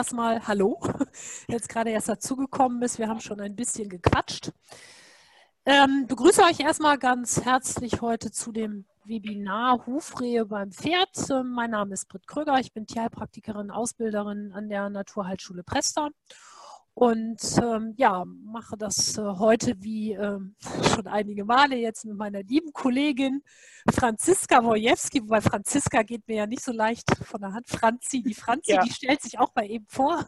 erstmal Hallo, jetzt gerade erst dazugekommen ist. Wir haben schon ein bisschen gequatscht. Ähm, begrüße euch erstmal ganz herzlich heute zu dem Webinar Hufrehe beim Pferd. Ähm, mein Name ist Britt Kröger, ich bin Tierheilpraktikerin, Ausbilderin an der Naturheilschule Presta und ähm, ja, mache das äh, heute wie äh, schon einige Male jetzt mit meiner lieben Kollegin Franziska Wojewski, wobei Franziska geht mir ja nicht so leicht von der Hand. Franzi, die Franzi, ja. die stellt sich auch mal eben vor.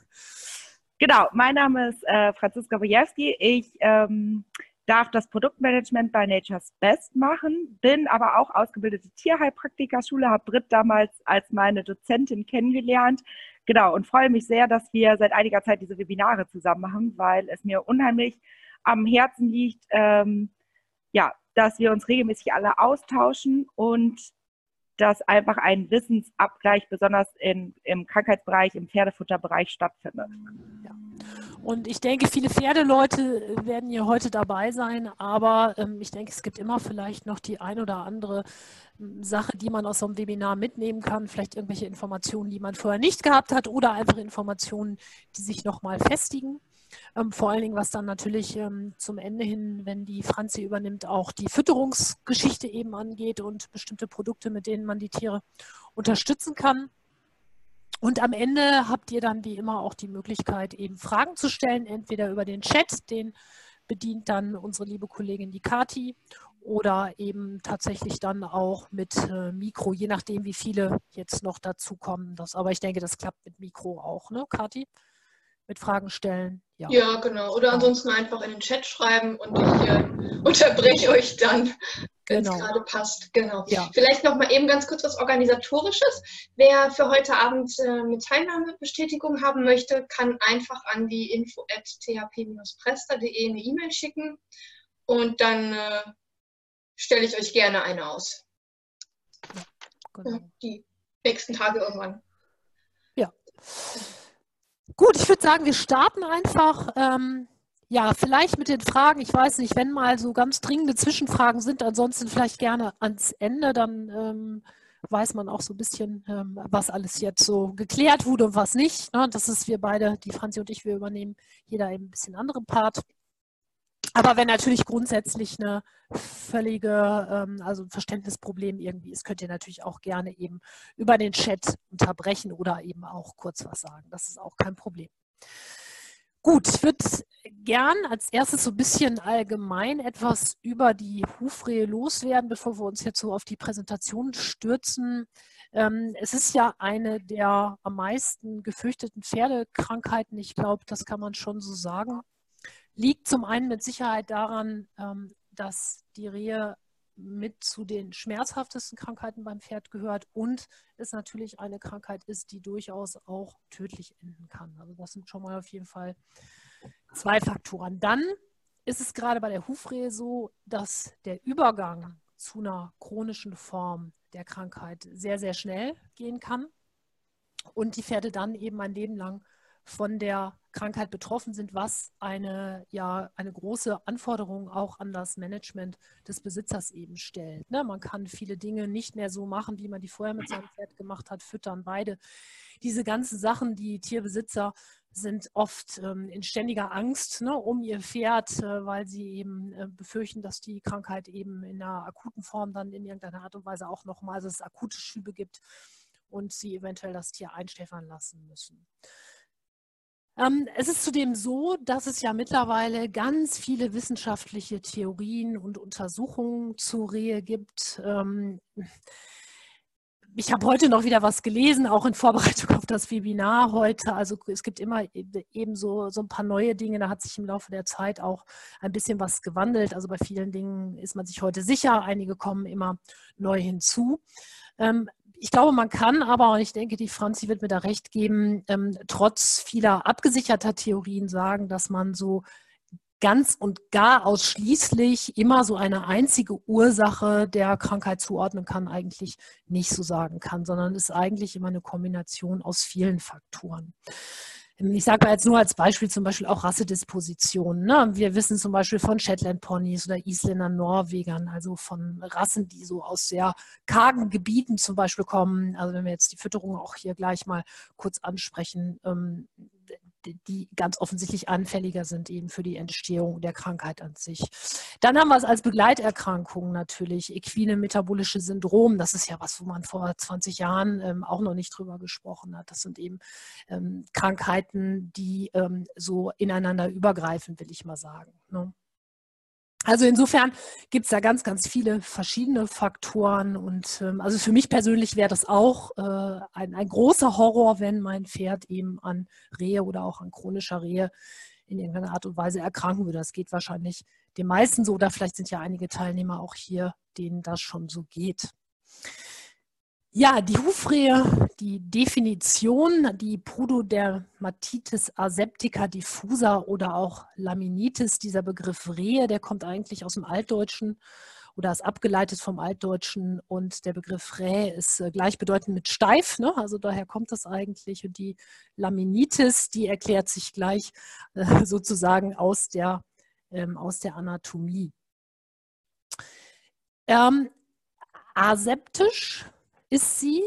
Genau, mein Name ist äh, Franziska Wojewski. Ich ähm, darf das Produktmanagement bei Nature's Best machen, bin aber auch ausgebildete Tierheilpraktikerschule, habe Britt damals als meine Dozentin kennengelernt, Genau, und freue mich sehr, dass wir seit einiger Zeit diese Webinare zusammen machen, weil es mir unheimlich am Herzen liegt, ähm, ja, dass wir uns regelmäßig alle austauschen und dass einfach ein Wissensabgleich besonders in, im Krankheitsbereich, im Pferdefutterbereich stattfindet. Ja. Und ich denke, viele Pferdeleute werden hier heute dabei sein, aber ähm, ich denke, es gibt immer vielleicht noch die ein oder andere ähm, Sache, die man aus so einem Webinar mitnehmen kann, vielleicht irgendwelche Informationen, die man vorher nicht gehabt hat oder einfach Informationen, die sich nochmal festigen. Ähm, vor allen Dingen, was dann natürlich ähm, zum Ende hin, wenn die Franzi übernimmt, auch die Fütterungsgeschichte eben angeht und bestimmte Produkte, mit denen man die Tiere unterstützen kann. Und am Ende habt ihr dann wie immer auch die Möglichkeit, eben Fragen zu stellen, entweder über den Chat, den bedient dann unsere liebe Kollegin die Kati, oder eben tatsächlich dann auch mit äh, Mikro, je nachdem, wie viele jetzt noch dazukommen. Das, aber ich denke, das klappt mit Mikro auch, ne, Kati? Mit Fragen stellen. Ja, ja genau. Oder ansonsten einfach in den Chat schreiben und ich äh, unterbreche euch dann wenn es genau. gerade passt. Genau. Ja. Vielleicht noch mal eben ganz kurz was Organisatorisches. Wer für heute Abend äh, eine Teilnahmebestätigung haben möchte, kann einfach an die info at thp-presta.de eine E-Mail schicken und dann äh, stelle ich euch gerne eine aus. Ja, genau. Die nächsten Tage irgendwann. Ja. Gut, ich würde sagen, wir starten einfach. Ähm, ja, vielleicht mit den Fragen, ich weiß nicht, wenn mal so ganz dringende Zwischenfragen sind, ansonsten vielleicht gerne ans Ende, dann ähm, weiß man auch so ein bisschen, ähm, was alles jetzt so geklärt wurde und was nicht. Ne? Das ist wir beide, die Franzi und ich, wir übernehmen jeder eben ein bisschen anderen Part. Aber wenn natürlich grundsätzlich eine völlige, ähm, also ein Verständnisproblem irgendwie ist, könnt ihr natürlich auch gerne eben über den Chat unterbrechen oder eben auch kurz was sagen. Das ist auch kein Problem. Gut, ich würde gern als erstes so ein bisschen allgemein etwas über die Hufrehe loswerden, bevor wir uns jetzt so auf die Präsentation stürzen. Ähm, es ist ja eine der am meisten gefürchteten Pferdekrankheiten. Ich glaube, das kann man schon so sagen. Liegt zum einen mit Sicherheit daran, ähm, dass die Rehe mit zu den schmerzhaftesten Krankheiten beim Pferd gehört und es natürlich eine Krankheit ist, die durchaus auch tödlich enden kann. Also das sind schon mal auf jeden Fall zwei Faktoren. Dann ist es gerade bei der Hufrehe so, dass der Übergang zu einer chronischen Form der Krankheit sehr, sehr schnell gehen kann und die Pferde dann eben ein Leben lang von der Krankheit betroffen sind, was eine, ja, eine große Anforderung auch an das Management des Besitzers eben stellt. Ne? Man kann viele Dinge nicht mehr so machen, wie man die vorher mit seinem Pferd gemacht hat, füttern, beide. Diese ganzen Sachen, die Tierbesitzer sind oft ähm, in ständiger Angst ne, um ihr Pferd, äh, weil sie eben äh, befürchten, dass die Krankheit eben in einer akuten Form dann in irgendeiner Art und Weise auch nochmal, es akute Schübe gibt und sie eventuell das Tier einstäfern lassen müssen. Ähm, es ist zudem so, dass es ja mittlerweile ganz viele wissenschaftliche Theorien und Untersuchungen zur Rehe gibt. Ähm, ich habe heute noch wieder was gelesen, auch in Vorbereitung auf das Webinar heute. Also es gibt immer eben so, so ein paar neue Dinge. Da hat sich im Laufe der Zeit auch ein bisschen was gewandelt. Also bei vielen Dingen ist man sich heute sicher. Einige kommen immer neu hinzu. Ich glaube, man kann aber, und ich denke, die Franzi wird mir da recht geben, ähm, trotz vieler abgesicherter Theorien sagen, dass man so ganz und gar ausschließlich immer so eine einzige Ursache der Krankheit zuordnen kann, eigentlich nicht so sagen kann, sondern ist eigentlich immer eine Kombination aus vielen Faktoren. Ich sage mal jetzt nur als Beispiel zum Beispiel auch Rassedispositionen. Ne? Wir wissen zum Beispiel von Shetland Ponys oder Isländern, Norwegern, also von Rassen, die so aus sehr kargen Gebieten zum Beispiel kommen. Also wenn wir jetzt die Fütterung auch hier gleich mal kurz ansprechen, ähm, die ganz offensichtlich anfälliger sind eben für die Entstehung der Krankheit an sich. Dann haben wir es als Begleiterkrankung natürlich, equine metabolische Syndrom. Das ist ja was, wo man vor 20 Jahren ähm, auch noch nicht drüber gesprochen hat. Das sind eben ähm, Krankheiten, die ähm, so ineinander übergreifen, will ich mal sagen. Ne? Also insofern gibt es da ganz, ganz viele verschiedene Faktoren. Und ähm, also für mich persönlich wäre das auch äh, ein, ein großer Horror, wenn mein Pferd eben an Rehe oder auch an chronischer Rehe in irgendeiner Art und Weise erkranken würde. Das geht wahrscheinlich den meisten so, oder vielleicht sind ja einige Teilnehmer auch hier, denen das schon so geht. Ja, die Hufrehe, die Definition, die Pseudodermatitis aseptica diffusa oder auch Laminitis, dieser Begriff Rehe, der kommt eigentlich aus dem Altdeutschen oder ist abgeleitet vom Altdeutschen und der Begriff Rä ist äh, gleichbedeutend mit steif, ne? also daher kommt das eigentlich und die Laminitis, die erklärt sich gleich äh, sozusagen aus der, ähm, aus der Anatomie. Ähm, aseptisch ist sie.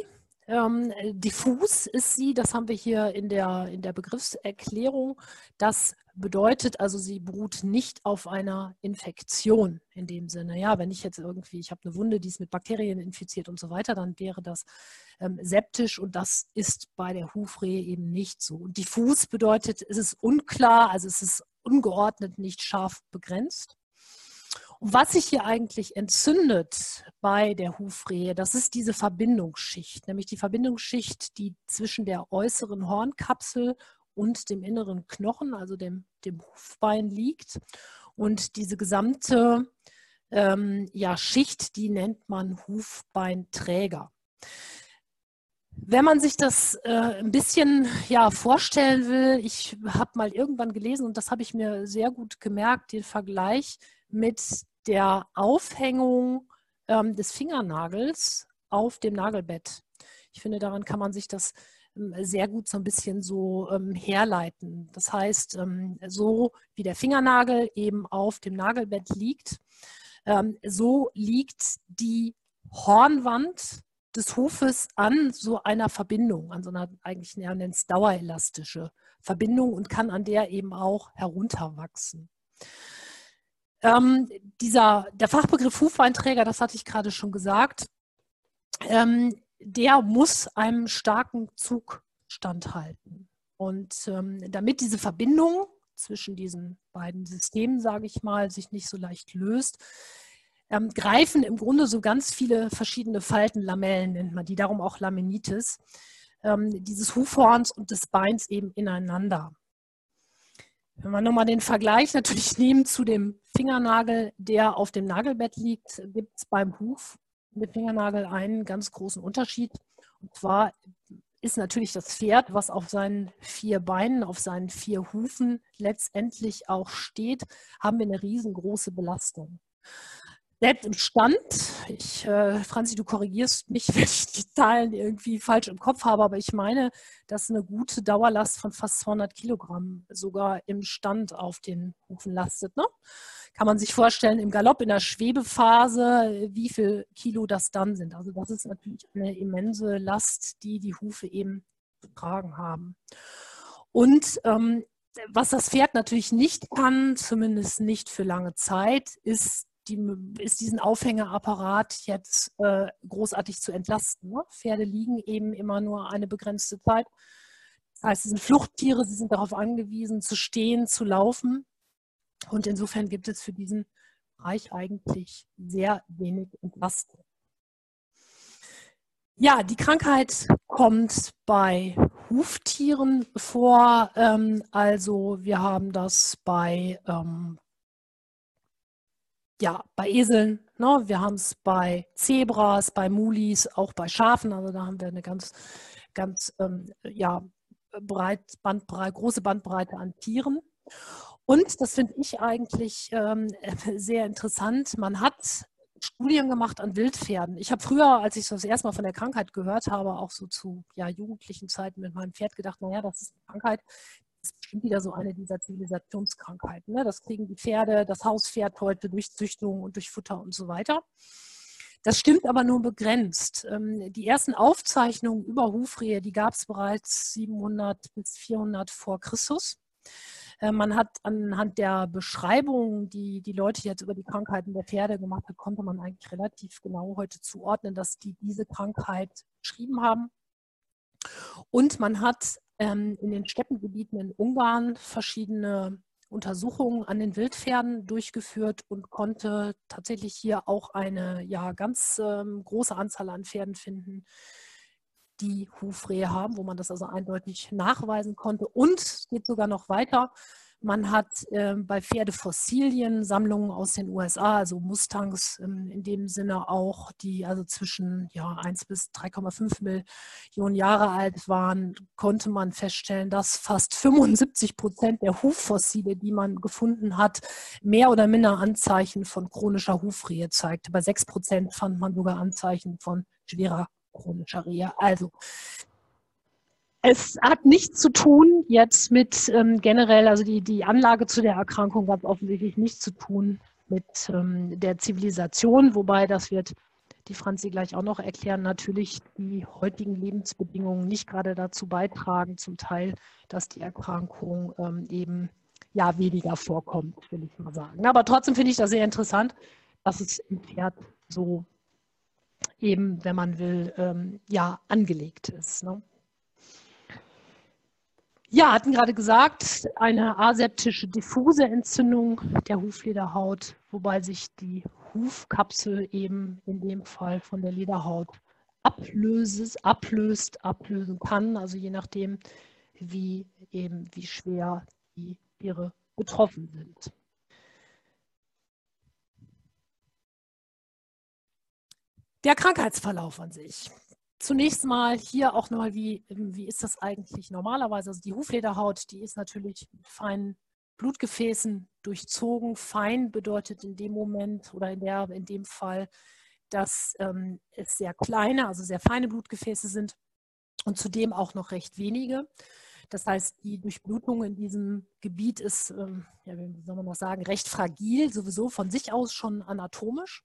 Ähm, diffus ist sie, das haben wir hier in der, in der Begriffserklärung. Das bedeutet also, sie beruht nicht auf einer Infektion in dem Sinne. Ja, wenn ich jetzt irgendwie, ich habe eine Wunde, die ist mit Bakterien infiziert und so weiter, dann wäre das ähm, septisch und das ist bei der Hufrehe eben nicht so. Und diffus bedeutet, es ist unklar, also es ist ungeordnet, nicht scharf begrenzt. Was sich hier eigentlich entzündet bei der Hufrehe, das ist diese Verbindungsschicht, nämlich die Verbindungsschicht, die zwischen der äußeren Hornkapsel und dem inneren Knochen, also dem, dem Hufbein liegt. Und diese gesamte ähm, ja, Schicht, die nennt man Hufbeinträger. Wenn man sich das äh, ein bisschen ja, vorstellen will, ich habe mal irgendwann gelesen und das habe ich mir sehr gut gemerkt, den Vergleich mit der Aufhängung ähm, des Fingernagels auf dem Nagelbett. Ich finde, daran kann man sich das ähm, sehr gut so ein bisschen so ähm, herleiten. Das heißt, ähm, so wie der Fingernagel eben auf dem Nagelbett liegt, ähm, so liegt die Hornwand des Hufes an so einer Verbindung, an so einer eigentlich ja, nennt es dauerelastische Verbindung und kann an der eben auch herunterwachsen. Ähm, dieser, der Fachbegriff Hufeinträger, das hatte ich gerade schon gesagt, ähm, der muss einem starken Zug standhalten. Und ähm, damit diese Verbindung zwischen diesen beiden Systemen, sage ich mal, sich nicht so leicht löst, ähm, greifen im Grunde so ganz viele verschiedene Falten, Lamellen nennt man die, darum auch Laminitis, ähm, dieses Hufhorns und des Beins eben ineinander. Wenn wir nochmal den Vergleich natürlich nehmen zu dem Fingernagel, der auf dem Nagelbett liegt, gibt es beim Huf mit Fingernagel einen ganz großen Unterschied. Und zwar ist natürlich das Pferd, was auf seinen vier Beinen, auf seinen vier Hufen letztendlich auch steht, haben wir eine riesengroße Belastung selbst im Stand, ich, äh, Franzi, du korrigierst mich, wenn ich die Zahlen irgendwie falsch im Kopf habe, aber ich meine, dass eine gute Dauerlast von fast 200 Kilogramm sogar im Stand auf den Hufen lastet. Ne? Kann man sich vorstellen, im Galopp, in der Schwebephase, wie viel Kilo das dann sind. Also das ist natürlich eine immense Last, die die Hufe eben zu tragen haben. Und ähm, was das Pferd natürlich nicht kann, zumindest nicht für lange Zeit, ist die, ist diesen Aufhängerapparat jetzt äh, großartig zu entlasten. Ne? Pferde liegen eben immer nur eine begrenzte Zeit. Das heißt, sie sind Fluchttiere, sie sind darauf angewiesen, zu stehen, zu laufen. Und insofern gibt es für diesen Bereich eigentlich sehr wenig Entlastung. Ja, die Krankheit kommt bei Huftieren vor. Ähm, also wir haben das bei ähm, ja, bei Eseln, ne? wir haben es bei Zebras, bei Mulis, auch bei Schafen. Also da haben wir eine ganz, ganz ähm, ja, breit, Bandbreite, große Bandbreite an Tieren. Und das finde ich eigentlich ähm, sehr interessant. Man hat Studien gemacht an Wildpferden. Ich habe früher, als ich das erste Mal von der Krankheit gehört habe, auch so zu ja, jugendlichen Zeiten mit meinem Pferd gedacht, naja, das ist eine Krankheit, wieder so eine dieser Zivilisationskrankheiten. Ne? Das kriegen die Pferde, das Hauspferd heute durch Züchtung und durch Futter und so weiter. Das stimmt aber nur begrenzt. Ähm, die ersten Aufzeichnungen über Hufrehe, die gab es bereits 700 bis 400 vor Christus. Äh, man hat anhand der Beschreibung, die die Leute jetzt über die Krankheiten der Pferde gemacht haben, konnte man eigentlich relativ genau heute zuordnen, dass die diese Krankheit beschrieben haben. Und man hat ähm, in den Steppengebieten in Ungarn verschiedene Untersuchungen an den Wildpferden durchgeführt und konnte tatsächlich hier auch eine ja, ganz ähm, große Anzahl an Pferden finden, die Hufrehe haben, wo man das also eindeutig nachweisen konnte. Und es geht sogar noch weiter. Man hat äh, bei Pferdefossilien Sammlungen aus den USA, also Mustangs ähm, in dem Sinne auch, die also zwischen ja, 1 bis 3,5 Millionen Jahre alt waren, konnte man feststellen, dass fast 75 Prozent der Huffossile, die man gefunden hat, mehr oder minder Anzeichen von chronischer Hufrehe zeigte. Bei 6 Prozent fand man sogar Anzeichen von schwerer chronischer Rehe. Also es hat nichts zu tun jetzt mit ähm, generell, also die, die Anlage zu der Erkrankung hat offensichtlich nichts zu tun mit ähm, der Zivilisation, wobei das wird die Franzi gleich auch noch erklären, natürlich die heutigen Lebensbedingungen nicht gerade dazu beitragen, zum Teil, dass die Erkrankung ähm, eben ja weniger vorkommt, will ich mal sagen. Aber trotzdem finde ich das sehr interessant, dass es im Pferd so eben, wenn man will, ähm, ja angelegt ist. Ne? Ja, hatten gerade gesagt, eine aseptische diffuse Entzündung der Huflederhaut, wobei sich die Hufkapsel eben in dem Fall von der Lederhaut ablöst, ablöst, ablösen kann, also je nachdem, wie eben wie schwer die Tiere betroffen sind. Der Krankheitsverlauf an sich zunächst mal hier auch nochmal, wie, wie ist das eigentlich normalerweise? Also die Huflederhaut, die ist natürlich mit feinen Blutgefäßen durchzogen. Fein bedeutet in dem Moment oder in, der, in dem Fall, dass ähm, es sehr kleine, also sehr feine Blutgefäße sind und zudem auch noch recht wenige. Das heißt, die Durchblutung in diesem Gebiet ist, ähm, ja, wie soll man noch sagen, recht fragil, sowieso von sich aus schon anatomisch.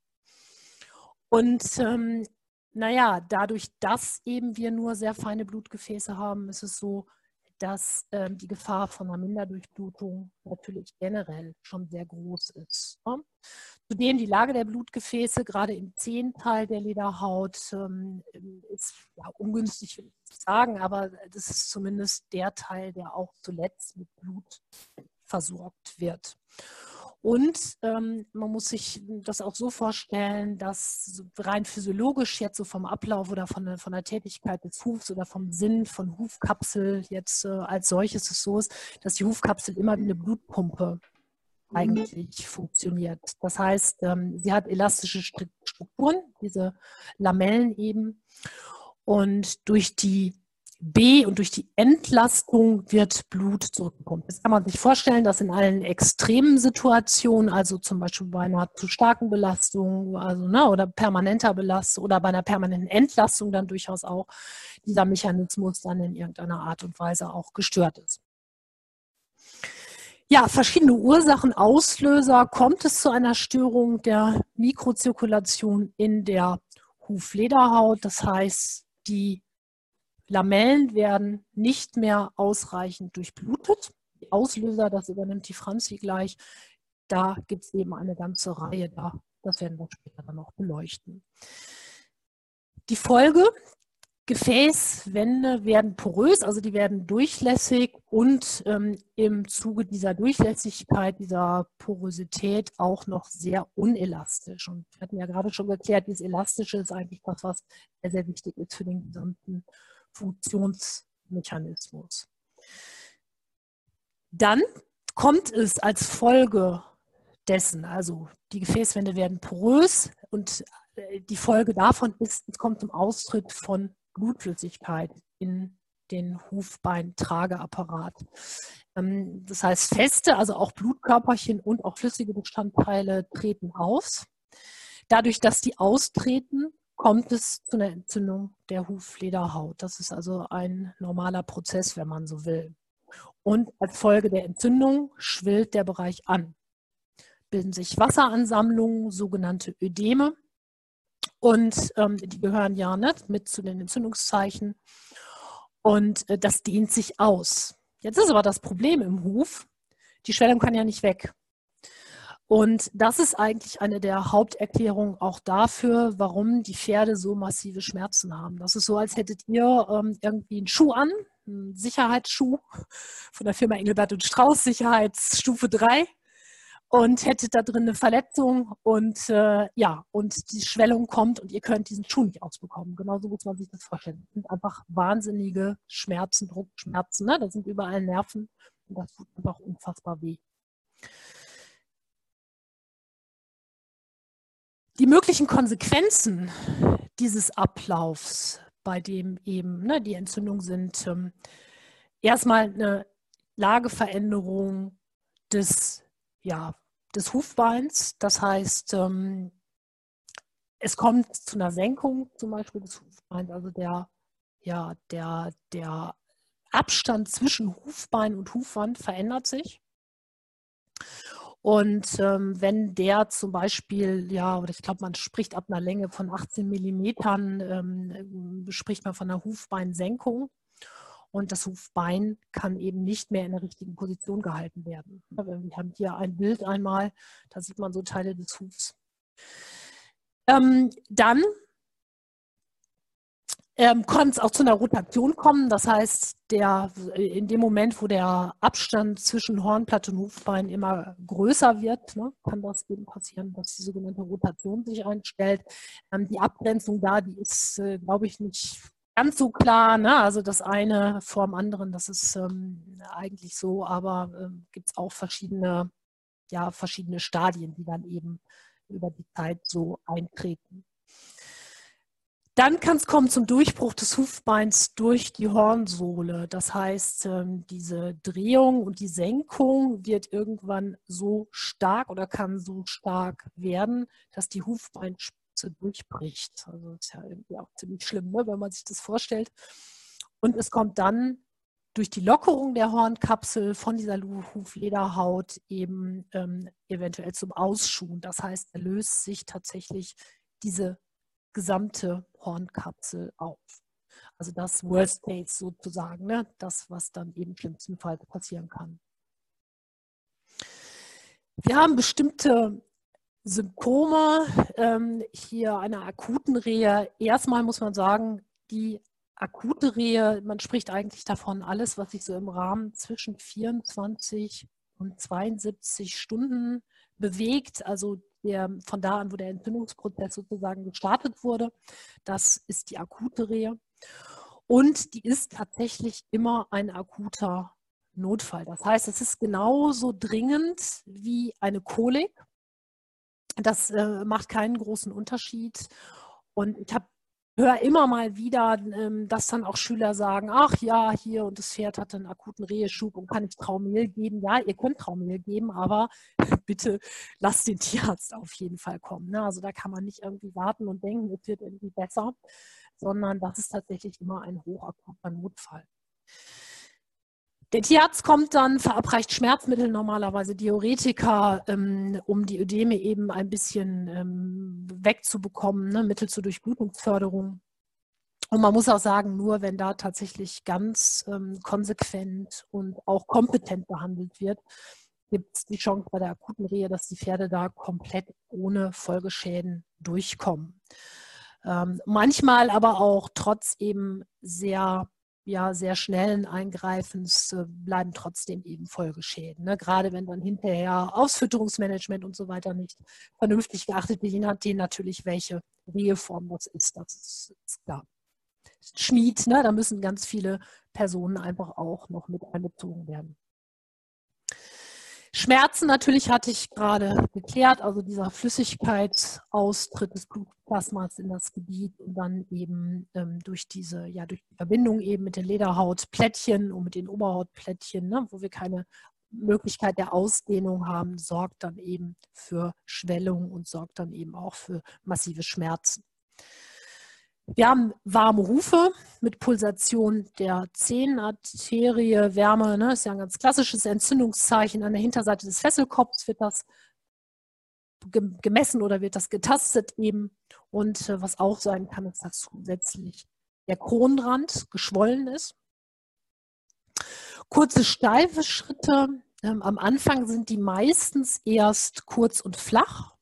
Und ähm, naja, dadurch, dass eben wir nur sehr feine Blutgefäße haben, ist es so, dass ähm, die Gefahr von einer Minderdurchblutung natürlich generell schon sehr groß ist. Ne? Zudem die Lage der Blutgefäße, gerade im Zehenteil der Lederhaut, ähm, ist ja, ungünstig, nicht sagen, aber das ist zumindest der Teil, der auch zuletzt mit Blut versorgt wird. Und ähm, man muss sich das auch so vorstellen, dass rein physiologisch jetzt so vom Ablauf oder von der, von der Tätigkeit des Hufs oder vom Sinn von Hufkapsel jetzt äh, als solches es so ist, dass die Hufkapsel immer wie eine Blutpumpe eigentlich funktioniert. Das heißt, ähm, sie hat elastische Strukturen, diese Lamellen eben. Und durch die B und durch die Entlastung wird Blut zurückgepumpt. Das kann man sich vorstellen, dass in allen extremen Situationen, also zum Beispiel bei einer zu starken Belastung, also ne, oder permanenter Belastung oder bei einer permanenten Entlastung dann durchaus auch dieser Mechanismus dann in irgendeiner Art und Weise auch gestört ist. Ja, verschiedene Ursachen, Auslöser. Kommt es zu einer Störung der Mikrozirkulation in der Huflederhaut? Das heißt, die Lamellen werden nicht mehr ausreichend durchblutet. Die Auslöser, das übernimmt die Franzi gleich. Da gibt es eben eine ganze Reihe da. Das werden wir später dann noch beleuchten. Die Folge, Gefäßwände werden porös, also die werden durchlässig und ähm, im Zuge dieser Durchlässigkeit, dieser Porosität auch noch sehr unelastisch. Und wir hatten ja gerade schon geklärt, dieses Elastische ist eigentlich das, was sehr, sehr wichtig ist für den gesamten Funktionsmechanismus. Dann kommt es als Folge dessen, also die Gefäßwände werden porös und äh, die Folge davon ist, es kommt zum Austritt von Blutflüssigkeit in den Hufbeintrageapparat. Ähm, das heißt, feste, also auch Blutkörperchen und auch flüssige Bestandteile treten aus. Dadurch, dass die austreten, kommt es zu einer Entzündung der Huflederhaut. Das ist also ein normaler Prozess, wenn man so will. Und als Folge der Entzündung schwillt der Bereich an. Bilden sich Wasseransammlungen, sogenannte Ödeme. Und ähm, die gehören ja nicht mit zu den Entzündungszeichen. Und äh, das dehnt sich aus. Jetzt ist aber das Problem im Huf, die Schwellung kann ja nicht weg. Und das ist eigentlich eine der Haupterklärungen auch dafür, warum die Pferde so massive Schmerzen haben. Das ist so, als hättet ihr ähm, irgendwie einen Schuh an, einen Sicherheitsschuh von der Firma Engelbert und Strauß, Sicherheitsstufe 3 und hättet da drin eine Verletzung und äh, ja, und die Schwellung kommt und ihr könnt diesen Schuh nicht ausbekommen. Genauso muss man sich das vorstellen. Das sind einfach wahnsinnige Schmerzen, Druckschmerzen. Ne? Da sind überall Nerven und das tut einfach unfassbar weh. Die möglichen Konsequenzen dieses Ablaufs, bei dem eben ne, die Entzündung sind, ähm, erstmal eine Lageveränderung des, ja, des Hufbeins. Das heißt, ähm, es kommt zu einer Senkung zum Beispiel des Hufbeins, also der, ja, der, der Abstand zwischen Hufbein und Hufwand verändert sich. Und ähm, wenn der zum Beispiel, ja, oder ich glaube, man spricht ab einer Länge von 18 Millimetern, ähm, spricht man von einer Hufbeinsenkung. Und das Hufbein kann eben nicht mehr in der richtigen Position gehalten werden. Wir haben hier ein Bild einmal, da sieht man so Teile des Hufs. Ähm, dann ähm, kann es auch zu einer Rotation kommen. Das heißt, der, in dem Moment, wo der Abstand zwischen Hornplatte und Hufbein immer größer wird, ne, kann das eben passieren, dass die sogenannte Rotation sich einstellt. Ähm, die Abgrenzung da, die ist, äh, glaube ich, nicht ganz so klar. Ne? Also das eine vor dem anderen, das ist ähm, eigentlich so, aber ähm, gibt es auch verschiedene, ja, verschiedene Stadien, die dann eben über die Zeit so eintreten. Dann kann es kommen zum Durchbruch des Hufbeins durch die Hornsohle. Das heißt, ähm, diese Drehung und die Senkung wird irgendwann so stark oder kann so stark werden, dass die Hufbeinspitze durchbricht. Also das ist ja irgendwie auch ziemlich schlimm, ne, wenn man sich das vorstellt. Und es kommt dann durch die Lockerung der Hornkapsel von dieser Huflederhaut eben ähm, eventuell zum Ausschuhen. Das heißt, er löst sich tatsächlich diese gesamte Hornkapsel auf. Also das Worst Case sozusagen, ne? das, was dann eben schlimmstenfalls passieren kann. Wir haben bestimmte Symptome ähm, hier einer akuten Rehe. Erstmal muss man sagen, die akute Rehe, man spricht eigentlich davon, alles, was sich so im Rahmen zwischen 24 und 72 Stunden bewegt, also der, von da an, wo der Entzündungsprozess sozusagen gestartet wurde. Das ist die akute Rehe. Und die ist tatsächlich immer ein akuter Notfall. Das heißt, es ist genauso dringend wie eine Kolik. Das äh, macht keinen großen Unterschied. Und ich habe höre immer mal wieder, ähm, dass dann auch Schüler sagen, ach ja, hier und das Pferd hat einen akuten Reheschub und kann ich Traumehl geben. Ja, ihr könnt Traumehl geben, aber bitte lasst den Tierarzt auf jeden Fall kommen. Ne? Also da kann man nicht irgendwie warten und denken, es wird irgendwie besser, sondern das ist tatsächlich immer ein hochakuter Notfall. Der Tierarzt kommt dann, verabreicht Schmerzmittel, normalerweise Diuretika, ähm, um die Ödeme eben ein bisschen ähm, wegzubekommen, ne, Mittel zur Durchblutungsförderung. Und man muss auch sagen, nur wenn da tatsächlich ganz ähm, konsequent und auch kompetent behandelt wird, gibt es die Chance bei der akuten Rehe, dass die Pferde da komplett ohne Folgeschäden durchkommen. Manchmal aber auch trotz eben sehr ja sehr schnellen Eingreifens äh, bleiben trotzdem eben Folgeschäden. Ne? Gerade wenn dann hinterher Ausfütterungsmanagement und so weiter nicht vernünftig geachtet wird, je nachdem natürlich, welche Reheform das ist. Das ist, klar. Schmied, ne? da müssen ganz viele Personen einfach auch noch mit einbezogen werden. Schmerzen natürlich hatte ich gerade geklärt, also dieser Flüssigkeitsaustritt des Blutplasmas in das Gebiet und dann eben ähm, durch diese, ja, durch die Verbindung eben mit den Lederhautplättchen und mit den Oberhautplättchen, ne, wo wir keine Möglichkeit der Ausdehnung haben, sorgt dann eben für Schwellung und sorgt dann eben auch für massive Schmerzen. Wir haben warme Hufe mit Pulsation der Zehenarterie, Wärme, ne, ist ja ein ganz klassisches Entzündungszeichen. An der Hinterseite des Fesselkopfs wird das gemessen oder wird das getastet eben. Und äh, was auch sein kann, ist, dass zusätzlich der Kronrand geschwollen ist. Kurze steife Schritte. Ähm, am Anfang sind die meistens erst kurz und flach.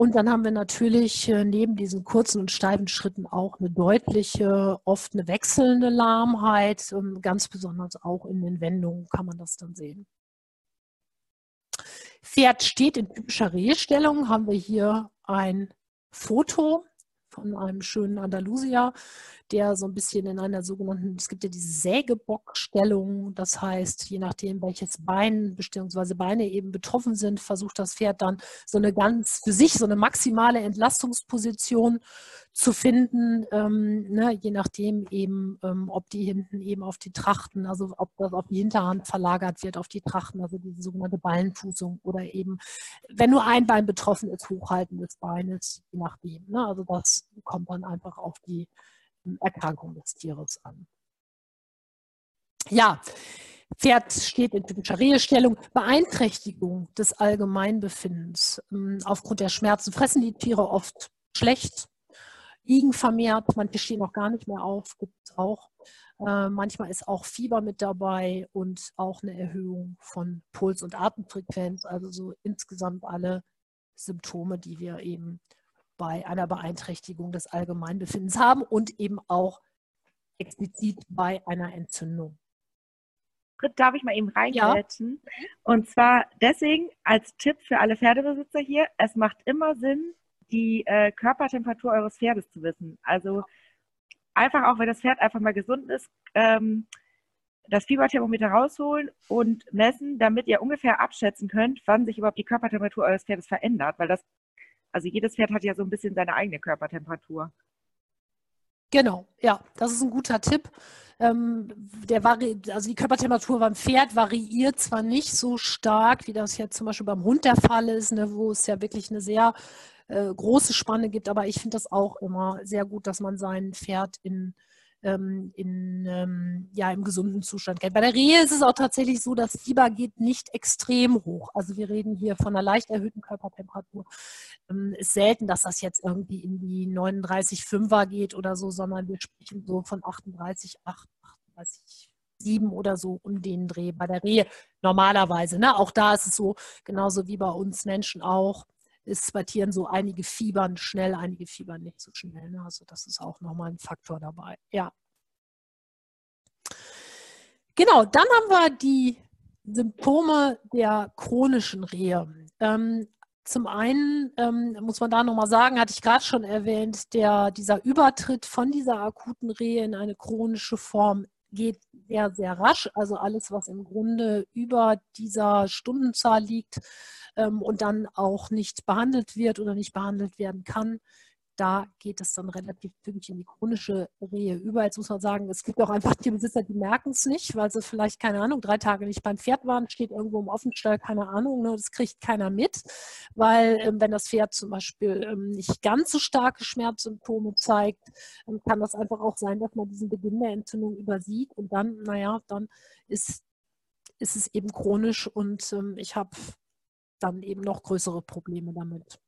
Und dann haben wir natürlich äh, neben diesen kurzen und steifen Schritten auch eine deutliche, oft eine wechselnde Lahmheit. Ähm, ganz besonders auch in den Wendungen kann man das dann sehen. Pferd steht in typischer Rehstellung. Haben wir hier ein Foto von einem schönen Andalusier, der so ein bisschen in einer sogenannten, es gibt ja diese Sägebockstellung, das heißt, je nachdem, welches Bein bzw. Beine eben betroffen sind, versucht das Pferd dann so eine ganz für sich so eine maximale Entlastungsposition zu finden, ähm, ne, je nachdem eben, ähm, ob die hinten eben auf die Trachten, also ob das auf die Hinterhand verlagert wird, auf die Trachten, also diese sogenannte Ballenfußung oder eben, wenn nur ein Bein betroffen ist, Hochhalten des Beines, je nachdem. Ne, also das kommt dann einfach auf die ähm, Erkrankung des Tieres an. Ja, Pferd steht in typischer Rehestellung. Beeinträchtigung des Allgemeinbefindens. Ähm, aufgrund der Schmerzen fressen die Tiere oft schlecht, liegen vermehrt, manche stehen auch gar nicht mehr auf, gibt es auch. Äh, manchmal ist auch Fieber mit dabei und auch eine Erhöhung von Puls- und Atemfrequenz, also so insgesamt alle Symptome, die wir eben bei einer Beeinträchtigung des Allgemeinbefindens haben und eben auch explizit bei einer Entzündung. Darf ich mal eben reingrätschen? Ja. Und zwar deswegen als Tipp für alle Pferdebesitzer hier, es macht immer Sinn, die äh, Körpertemperatur eures Pferdes zu wissen. Also einfach auch, wenn das Pferd einfach mal gesund ist, ähm, das Fieberthermometer rausholen und messen, damit ihr ungefähr abschätzen könnt, wann sich überhaupt die Körpertemperatur eures Pferdes verändert, weil das, also jedes Pferd hat ja so ein bisschen seine eigene Körpertemperatur. Genau, ja, das ist ein guter Tipp. Ähm, der also die Körpertemperatur beim Pferd variiert zwar nicht so stark, wie das jetzt zum Beispiel beim Hund der Fall ist, ne, wo es ja wirklich eine sehr äh, große Spanne gibt. Aber ich finde das auch immer sehr gut, dass man sein Pferd in, ähm, in, ähm, ja, im gesunden Zustand kennt. Bei der Rehe ist es auch tatsächlich so, das Fieber geht nicht extrem hoch. Also wir reden hier von einer leicht erhöhten Körpertemperatur. Ähm, ist selten, dass das jetzt irgendwie in die 39,5er geht oder so, sondern wir sprechen so von 38, 8, 38, 7 oder so um den Dreh bei der Rehe normalerweise. Ne? Auch da ist es so, genauso wie bei uns Menschen auch ist bei Tieren so, einige fiebern schnell, einige fiebern nicht so schnell. Ne? Also das ist auch nochmal ein Faktor dabei. Ja. Genau, dann haben wir die Symptome der chronischen Rehe. Ähm, zum einen ähm, muss man da nochmal sagen, hatte ich gerade schon erwähnt, der, dieser Übertritt von dieser akuten Rehe in eine chronische Form geht sehr, sehr rasch. Also alles, was im Grunde über dieser Stundenzahl liegt, und dann auch nicht behandelt wird oder nicht behandelt werden kann, da geht es dann relativ zügig in die chronische Rehe über. Jetzt muss man sagen, es gibt auch einfach Tierbesitzer, die merken es nicht, weil sie vielleicht, keine Ahnung, drei Tage nicht beim Pferd waren, steht irgendwo im Offenstall, keine Ahnung, ne, das kriegt keiner mit, weil ähm, wenn das Pferd zum Beispiel ähm, nicht ganz so starke Schmerzsymptome zeigt, ähm, kann das einfach auch sein, dass man diesen Beginn der Entzündung übersieht und dann, naja, dann ist, ist es eben chronisch und ähm, ich habe dann eben noch größere Probleme damit.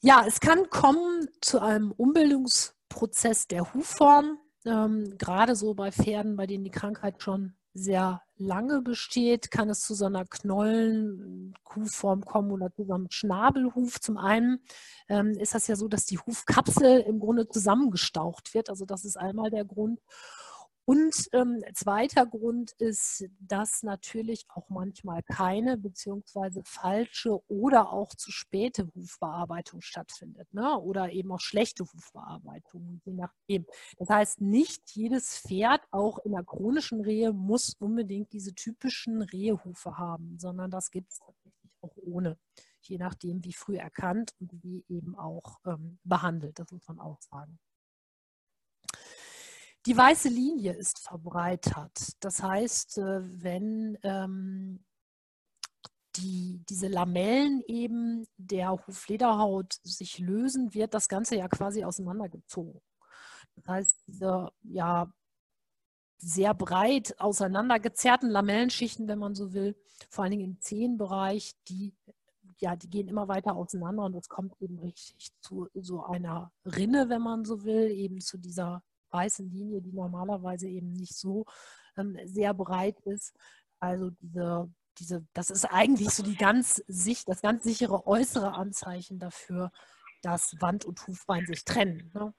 Ja, es kann kommen zu einem Umbildungsprozess der Hufform, ähm, gerade so bei Pferden, bei denen die Krankheit schon sehr lange besteht, kann es zu so einer Knollen-Hufform kommen oder zu so einem Schnabelhuf. Zum einen ähm, ist das ja so, dass die Hufkapsel im Grunde zusammengestaucht wird. Also das ist einmal der Grund. Und ähm, zweiter Grund ist, dass natürlich auch manchmal keine beziehungsweise falsche oder auch zu späte Hufbearbeitung stattfindet ne? oder eben auch schlechte Hufbearbeitung, je nachdem. Das heißt, nicht jedes Pferd, auch in der chronischen Rehe, muss unbedingt diese typischen Rehehufe haben, sondern das gibt es tatsächlich auch ohne, je nachdem, wie früh erkannt und wie eben auch ähm, behandelt, das muss man auch sagen. Die weiße Linie ist verbreitert. Das heißt, äh, wenn ähm, die, diese Lamellen eben der Huflederhaut sich lösen, wird das Ganze ja quasi auseinandergezogen. Das heißt, diese ja sehr breit auseinandergezerrten Lamellenschichten, wenn man so will, vor allen Dingen im Zehenbereich, die ja, die gehen immer weiter auseinander und es kommt eben richtig zu so einer Rinne, wenn man so will, eben zu dieser weißen Linie, die normalerweise eben nicht so ähm, sehr breit ist. Also diese, diese, das ist eigentlich so die ganz sich, das ganz sichere äußere Anzeichen dafür, dass Wand und Hufbein sich trennen. Ne?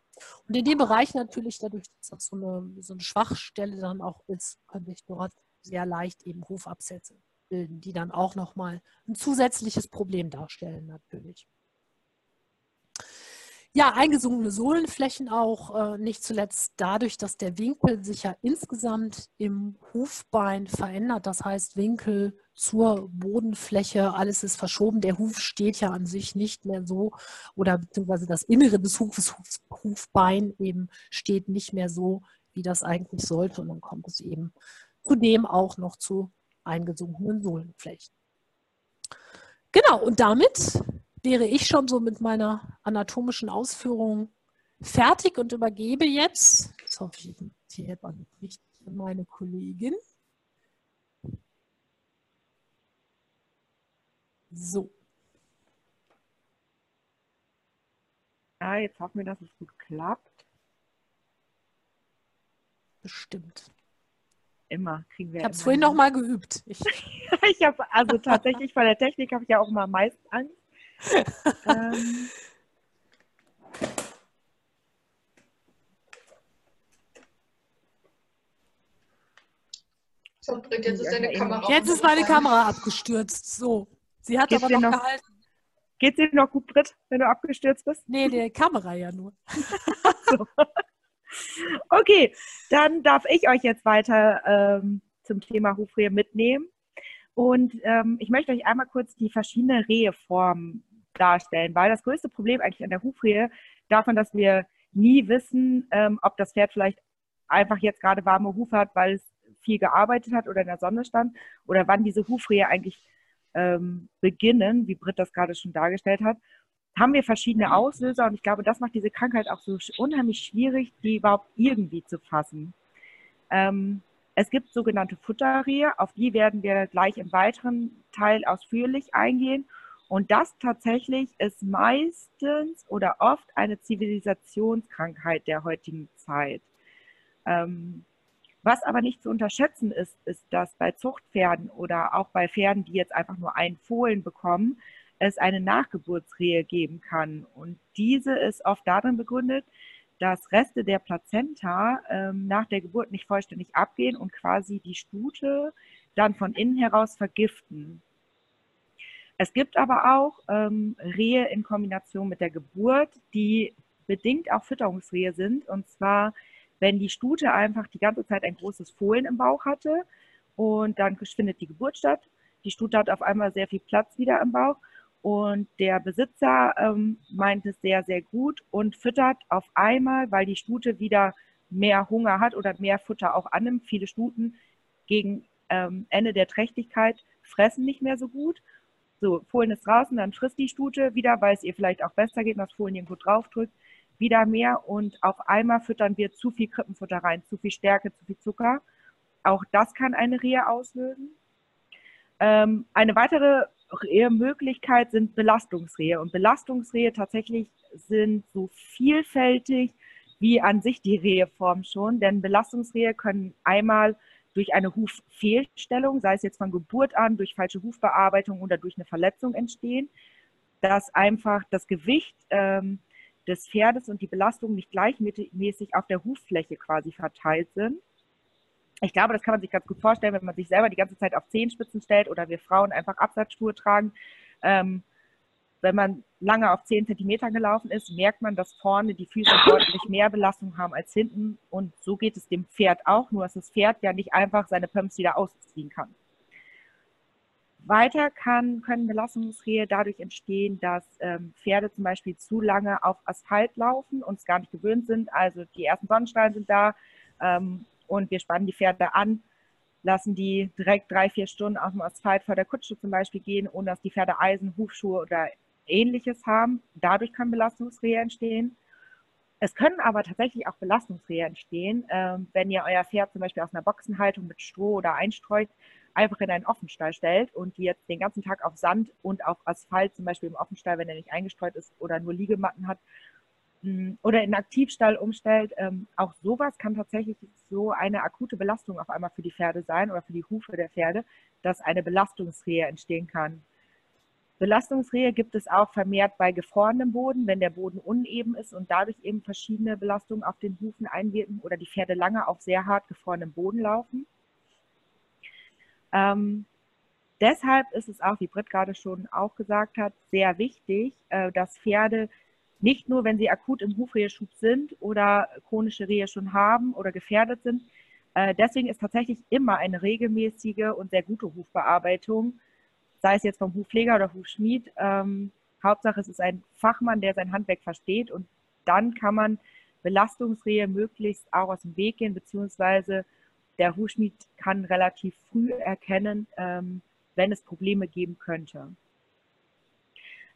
Und in dem Bereich natürlich, dadurch, dass das so eine, so eine Schwachstelle dann auch ist, können sich dort sehr leicht eben Hufabsätze bilden, die dann auch nochmal ein zusätzliches Problem darstellen natürlich. Ja, eingesunkene Sohlenflächen auch, äh, nicht zuletzt dadurch, dass der Winkel sich ja insgesamt im Hufbein verändert. Das heißt, Winkel zur Bodenfläche, alles ist verschoben. Der Huf steht ja an sich nicht mehr so oder beziehungsweise das Innere des Hufes, Hufbein eben steht nicht mehr so, wie das eigentlich sollte. Und dann kommt es eben zudem auch noch zu eingesunkenen Sohlenflächen. Genau, und damit wäre ich schon so mit meiner anatomischen Ausführung fertig und übergebe jetzt, das hoffe ich, hier etwa nicht meine Kollegin. So. Ja, jetzt hoffen wir, dass es gut klappt. Bestimmt. Immer kriegen wir. Ich habe es vorhin noch mal geübt. Ich, ich habe also tatsächlich von der Technik habe ich ja auch immer meist Angst ähm. So, jetzt ist deine Kamera. Jetzt ist meine Kamera abgestürzt. So. Sie hat Geht's aber noch, noch gehalten. Geht es dir noch gut, Britt, wenn du abgestürzt bist? Nee, die Kamera ja nur. so. Okay, dann darf ich euch jetzt weiter ähm, zum Thema Hufrehe mitnehmen. Und ähm, ich möchte euch einmal kurz die verschiedenen Reheformen darstellen, weil das größte Problem eigentlich an der Hufrehe davon, dass wir nie wissen, ähm, ob das Pferd vielleicht einfach jetzt gerade warme Hufe hat, weil es viel gearbeitet hat oder in der Sonne stand oder wann diese Hufrehe eigentlich ähm, beginnen, wie Britt das gerade schon dargestellt hat, haben wir verschiedene Auslöser und ich glaube, das macht diese Krankheit auch so unheimlich schwierig, die überhaupt irgendwie zu fassen. Ähm, es gibt sogenannte Futterrehe, auf die werden wir gleich im weiteren Teil ausführlich eingehen. Und das tatsächlich ist meistens oder oft eine Zivilisationskrankheit der heutigen Zeit. Ähm, was aber nicht zu unterschätzen ist, ist, dass bei Zuchtpferden oder auch bei Pferden, die jetzt einfach nur einen Fohlen bekommen, es eine Nachgeburtsrehe geben kann. Und diese ist oft darin begründet, dass Reste der Plazenta ähm, nach der Geburt nicht vollständig abgehen und quasi die Stute dann von innen heraus vergiften. Es gibt aber auch ähm, Rehe in Kombination mit der Geburt, die bedingt auch Fütterungsrehe sind. Und zwar, wenn die Stute einfach die ganze Zeit ein großes Fohlen im Bauch hatte und dann findet die Geburt statt. Die Stute hat auf einmal sehr viel Platz wieder im Bauch und der Besitzer ähm, meint es sehr, sehr gut und füttert auf einmal, weil die Stute wieder mehr Hunger hat oder mehr Futter auch annimmt. Viele Stuten gegen ähm, Ende der Trächtigkeit fressen nicht mehr so gut so, Fohlen ist draußen, dann frisst die Stute wieder, weil es ihr vielleicht auch besser geht, und das Fohlen irgendwo draufdrückt, wieder mehr und auf einmal füttern wir zu viel Krippenfutter rein, zu viel Stärke, zu viel Zucker. Auch das kann eine Rehe auslösen. Ähm, eine weitere Möglichkeit sind Belastungsrehe. Und Belastungsrehe tatsächlich sind so vielfältig wie an sich die Reheform schon, denn Belastungsrehe können einmal durch eine Huffehlstellung, sei es jetzt von Geburt an, durch falsche Hufbearbeitung oder durch eine Verletzung entstehen, dass einfach das Gewicht ähm, des Pferdes und die Belastung nicht gleichmäßig auf der Huffläche quasi verteilt sind. Ich glaube, das kann man sich ganz gut vorstellen, wenn man sich selber die ganze Zeit auf Zehenspitzen stellt oder wir Frauen einfach Absatzschuhe tragen. Ähm, wenn man lange auf 10 cm gelaufen ist, merkt man, dass vorne die Füße deutlich mehr Belastung haben als hinten. Und so geht es dem Pferd auch, nur dass das Pferd ja nicht einfach seine Pumps wieder ausziehen kann. Weiter kann, können Belastungsrehe dadurch entstehen, dass ähm, Pferde zum Beispiel zu lange auf Asphalt laufen und es gar nicht gewöhnt sind. Also die ersten Sonnenstrahlen sind da ähm, und wir spannen die Pferde an lassen die direkt drei, vier Stunden auf dem Asphalt vor der Kutsche zum Beispiel gehen, ohne dass die Pferde Eisen, Hufschuhe oder ähnliches haben. Dadurch können Belastungsrehe entstehen. Es können aber tatsächlich auch Belastungsrehe entstehen, ähm, wenn ihr euer Pferd zum Beispiel aus einer Boxenhaltung mit Stroh oder Einstreut einfach in einen Offenstall stellt und die jetzt den ganzen Tag auf Sand und auf Asphalt, zum Beispiel im Offenstall, wenn er nicht eingestreut ist oder nur Liegematten hat, mm, oder in einen Aktivstall umstellt. Ähm, auch sowas kann tatsächlich so eine akute Belastung auf einmal für die Pferde sein oder für die Hufe der Pferde, dass eine Belastungsrehe entstehen kann. Belastungsrehe gibt es auch vermehrt bei gefrorenem Boden, wenn der Boden uneben ist und dadurch eben verschiedene Belastungen auf den Hufen einwirken oder die Pferde lange auf sehr hart gefrorenem Boden laufen. Ähm, deshalb ist es auch, wie Britt gerade schon auch gesagt hat, sehr wichtig, äh, dass Pferde nicht nur, wenn sie akut im Hufreheschub sind oder chronische Rehe schon haben oder gefährdet sind, äh, deswegen ist tatsächlich immer eine regelmäßige und sehr gute Hufbearbeitung sei es jetzt vom Hufpfleger oder Hufschmied. Ähm, Hauptsache, es ist ein Fachmann, der sein Handwerk versteht und dann kann man Belastungsrehe möglichst auch aus dem Weg gehen, beziehungsweise der Hufschmied kann relativ früh erkennen, ähm, wenn es Probleme geben könnte.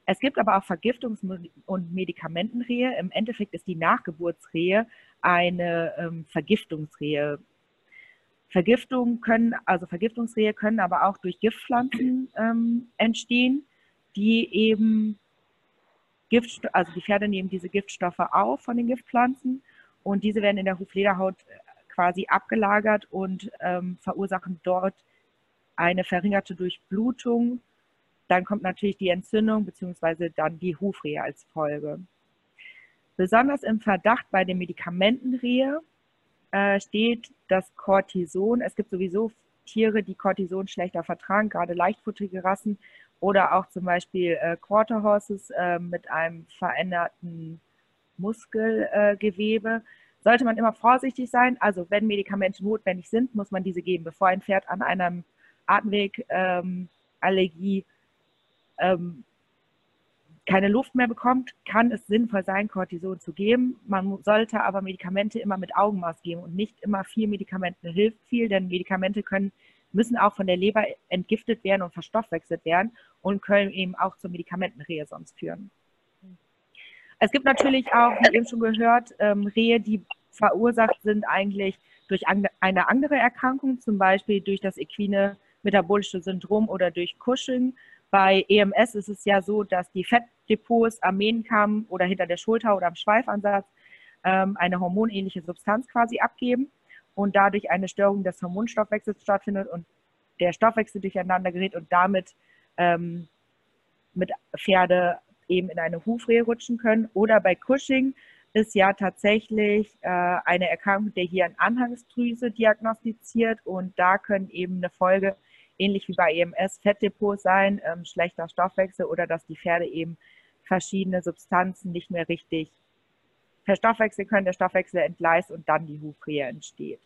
Es gibt aber auch Vergiftungs- und Medikamentenrehe. Im Endeffekt ist die Nachgeburtsrehe eine ähm, Vergiftungsrehe. Vergiftungen können, also Vergiftungsrehe können aber auch durch Giftpflanzen ähm, entstehen, die eben Gift, also die Pferde nehmen diese Giftstoffe auf von den Giftpflanzen und diese werden in der Huflederhaut äh, quasi abgelagert und ähm, verursachen dort eine verringerte Durchblutung. Dann kommt natürlich die Entzündung bzw. dann die Hufrehe als Folge. Besonders im Verdacht bei den Medikamentenrehe äh, steht das Cortison. Es gibt sowieso Tiere, die Cortison schlechter vertragen, gerade leichtfutterige Rassen oder auch zum Beispiel äh, Quarter Horses äh, mit einem veränderten Muskelgewebe. Sollte man immer vorsichtig sein. Also wenn Medikamente notwendig sind, muss man diese geben, bevor ein Pferd an einem Atemwegallergie ähm, keine Luft mehr bekommt, kann es sinnvoll sein, Cortison zu geben. Man sollte aber Medikamente immer mit Augenmaß geben und nicht immer viel Medikamenten hilft viel, denn Medikamente können, müssen auch von der Leber entgiftet werden und verstoffwechselt werden und können eben auch zur Medikamentenrehe sonst führen. Es gibt natürlich auch, wie eben schon gehört, ähm, Rehe, die verursacht sind eigentlich durch eine andere Erkrankung, zum Beispiel durch das equine metabolische Syndrom oder durch Cushing. Bei EMS ist es ja so, dass die Fettdepots am Mähnenkamm oder hinter der Schulter oder am Schweifansatz ähm, eine hormonähnliche Substanz quasi abgeben und dadurch eine Störung des Hormonstoffwechsels stattfindet und der Stoffwechsel durcheinander gerät und damit ähm, mit Pferde eben in eine Hufrehe rutschen können. Oder bei Cushing ist ja tatsächlich äh, eine Erkrankung der Hirnanhangsdrüse diagnostiziert und da können eben eine Folge ähnlich wie bei EMS Fettdepots sein, ähm, schlechter Stoffwechsel oder dass die Pferde eben verschiedene Substanzen nicht mehr richtig verstoffwechseln können, der Stoffwechsel entgleist und dann die Hufrehe entsteht.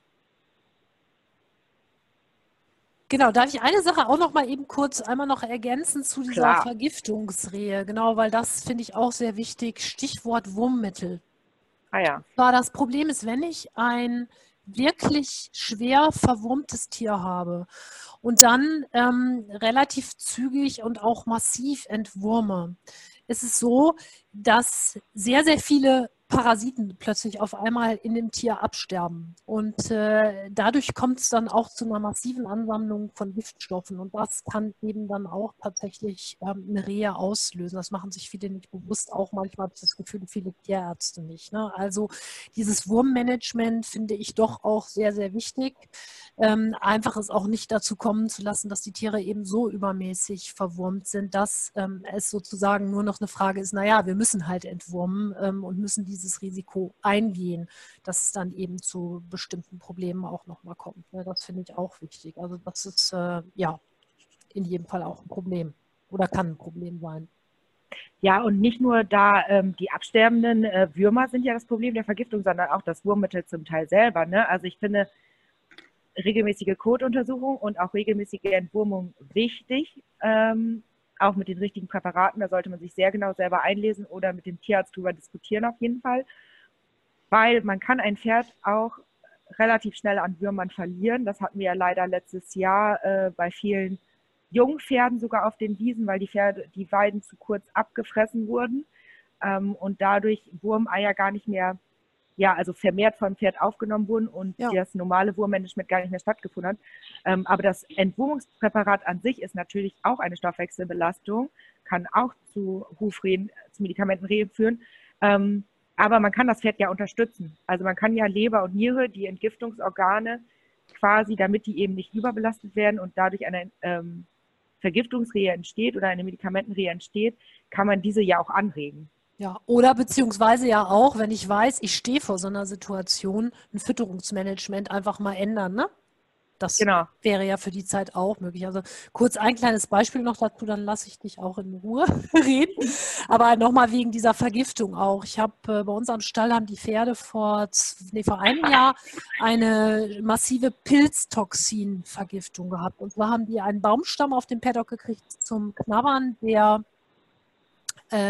Genau, darf ich eine Sache auch noch mal eben kurz einmal noch ergänzen zu dieser Klar. Vergiftungsrehe? Genau, weil das finde ich auch sehr wichtig. Stichwort Wurmmittel. Ah ja. War das Problem ist, wenn ich ein wirklich schwer verwurmtes Tier habe und dann ähm, relativ zügig und auch massiv entwurme, ist es so, dass sehr, sehr viele Parasiten plötzlich auf einmal in dem Tier absterben. Und äh, dadurch kommt es dann auch zu einer massiven Ansammlung von Giftstoffen. Und das kann eben dann auch tatsächlich ähm, eine Rehe auslösen. Das machen sich viele nicht bewusst. Auch manchmal habe ich das Gefühl, viele Tierärzte nicht. Ne? Also dieses Wurmmanagement finde ich doch auch sehr, sehr wichtig. Ähm, einfach es auch nicht dazu kommen zu lassen, dass die Tiere eben so übermäßig verwurmt sind, dass ähm, es sozusagen nur noch eine Frage ist, naja, wir müssen halt entwurmen ähm, und müssen diese dieses Risiko eingehen, dass es dann eben zu bestimmten Problemen auch nochmal kommt. Ne? Das finde ich auch wichtig. Also das ist äh, ja in jedem Fall auch ein Problem oder kann ein Problem sein. Ja, und nicht nur da ähm, die absterbenden äh, Würmer sind ja das Problem der Vergiftung, sondern auch das Wurmmittel zum Teil selber. Ne? Also ich finde regelmäßige Kotuntersuchung und auch regelmäßige Entwurmung wichtig. Ähm, auch mit den richtigen Präparaten. Da sollte man sich sehr genau selber einlesen oder mit dem Tierarzt darüber diskutieren auf jeden Fall. Weil man kann ein Pferd auch relativ schnell an Würmern verlieren. Das hatten wir ja leider letztes Jahr äh, bei vielen Jungpferden sogar auf den Wiesen, weil die Pferde, die Weiden zu kurz abgefressen wurden ähm, und dadurch Wurmeier gar nicht mehr, ja, also vermehrt vom Pferd aufgenommen wurden und ja. das normale Wurmmanagement gar nicht mehr stattgefunden hat. Ähm, aber das Entwurmungspräparat an sich ist natürlich auch eine Stoffwechselbelastung, kann auch zu Hufrehen, zu Medikamentenrehen führen. Ähm, aber man kann das Pferd ja unterstützen. Also man kann ja Leber und Niere, die Entgiftungsorgane, quasi, damit die eben nicht überbelastet werden und dadurch eine ähm, Vergiftungsrehe entsteht oder eine Medikamentenrehe entsteht, kann man diese ja auch anregen. Ja, oder beziehungsweise ja auch, wenn ich weiß, ich stehe vor so einer Situation, ein Fütterungsmanagement einfach mal ändern, ne? Das genau. wäre ja für die Zeit auch möglich. Also kurz ein kleines Beispiel noch dazu, dann lasse ich dich auch in Ruhe reden. Aber nochmal wegen dieser Vergiftung auch. Ich habe äh, bei uns am Stall haben die Pferde vor, nee, vor einem Jahr eine massive Pilztoxinvergiftung gehabt. Und zwar haben die einen Baumstamm auf dem Paddock gekriegt zum Knabbern, der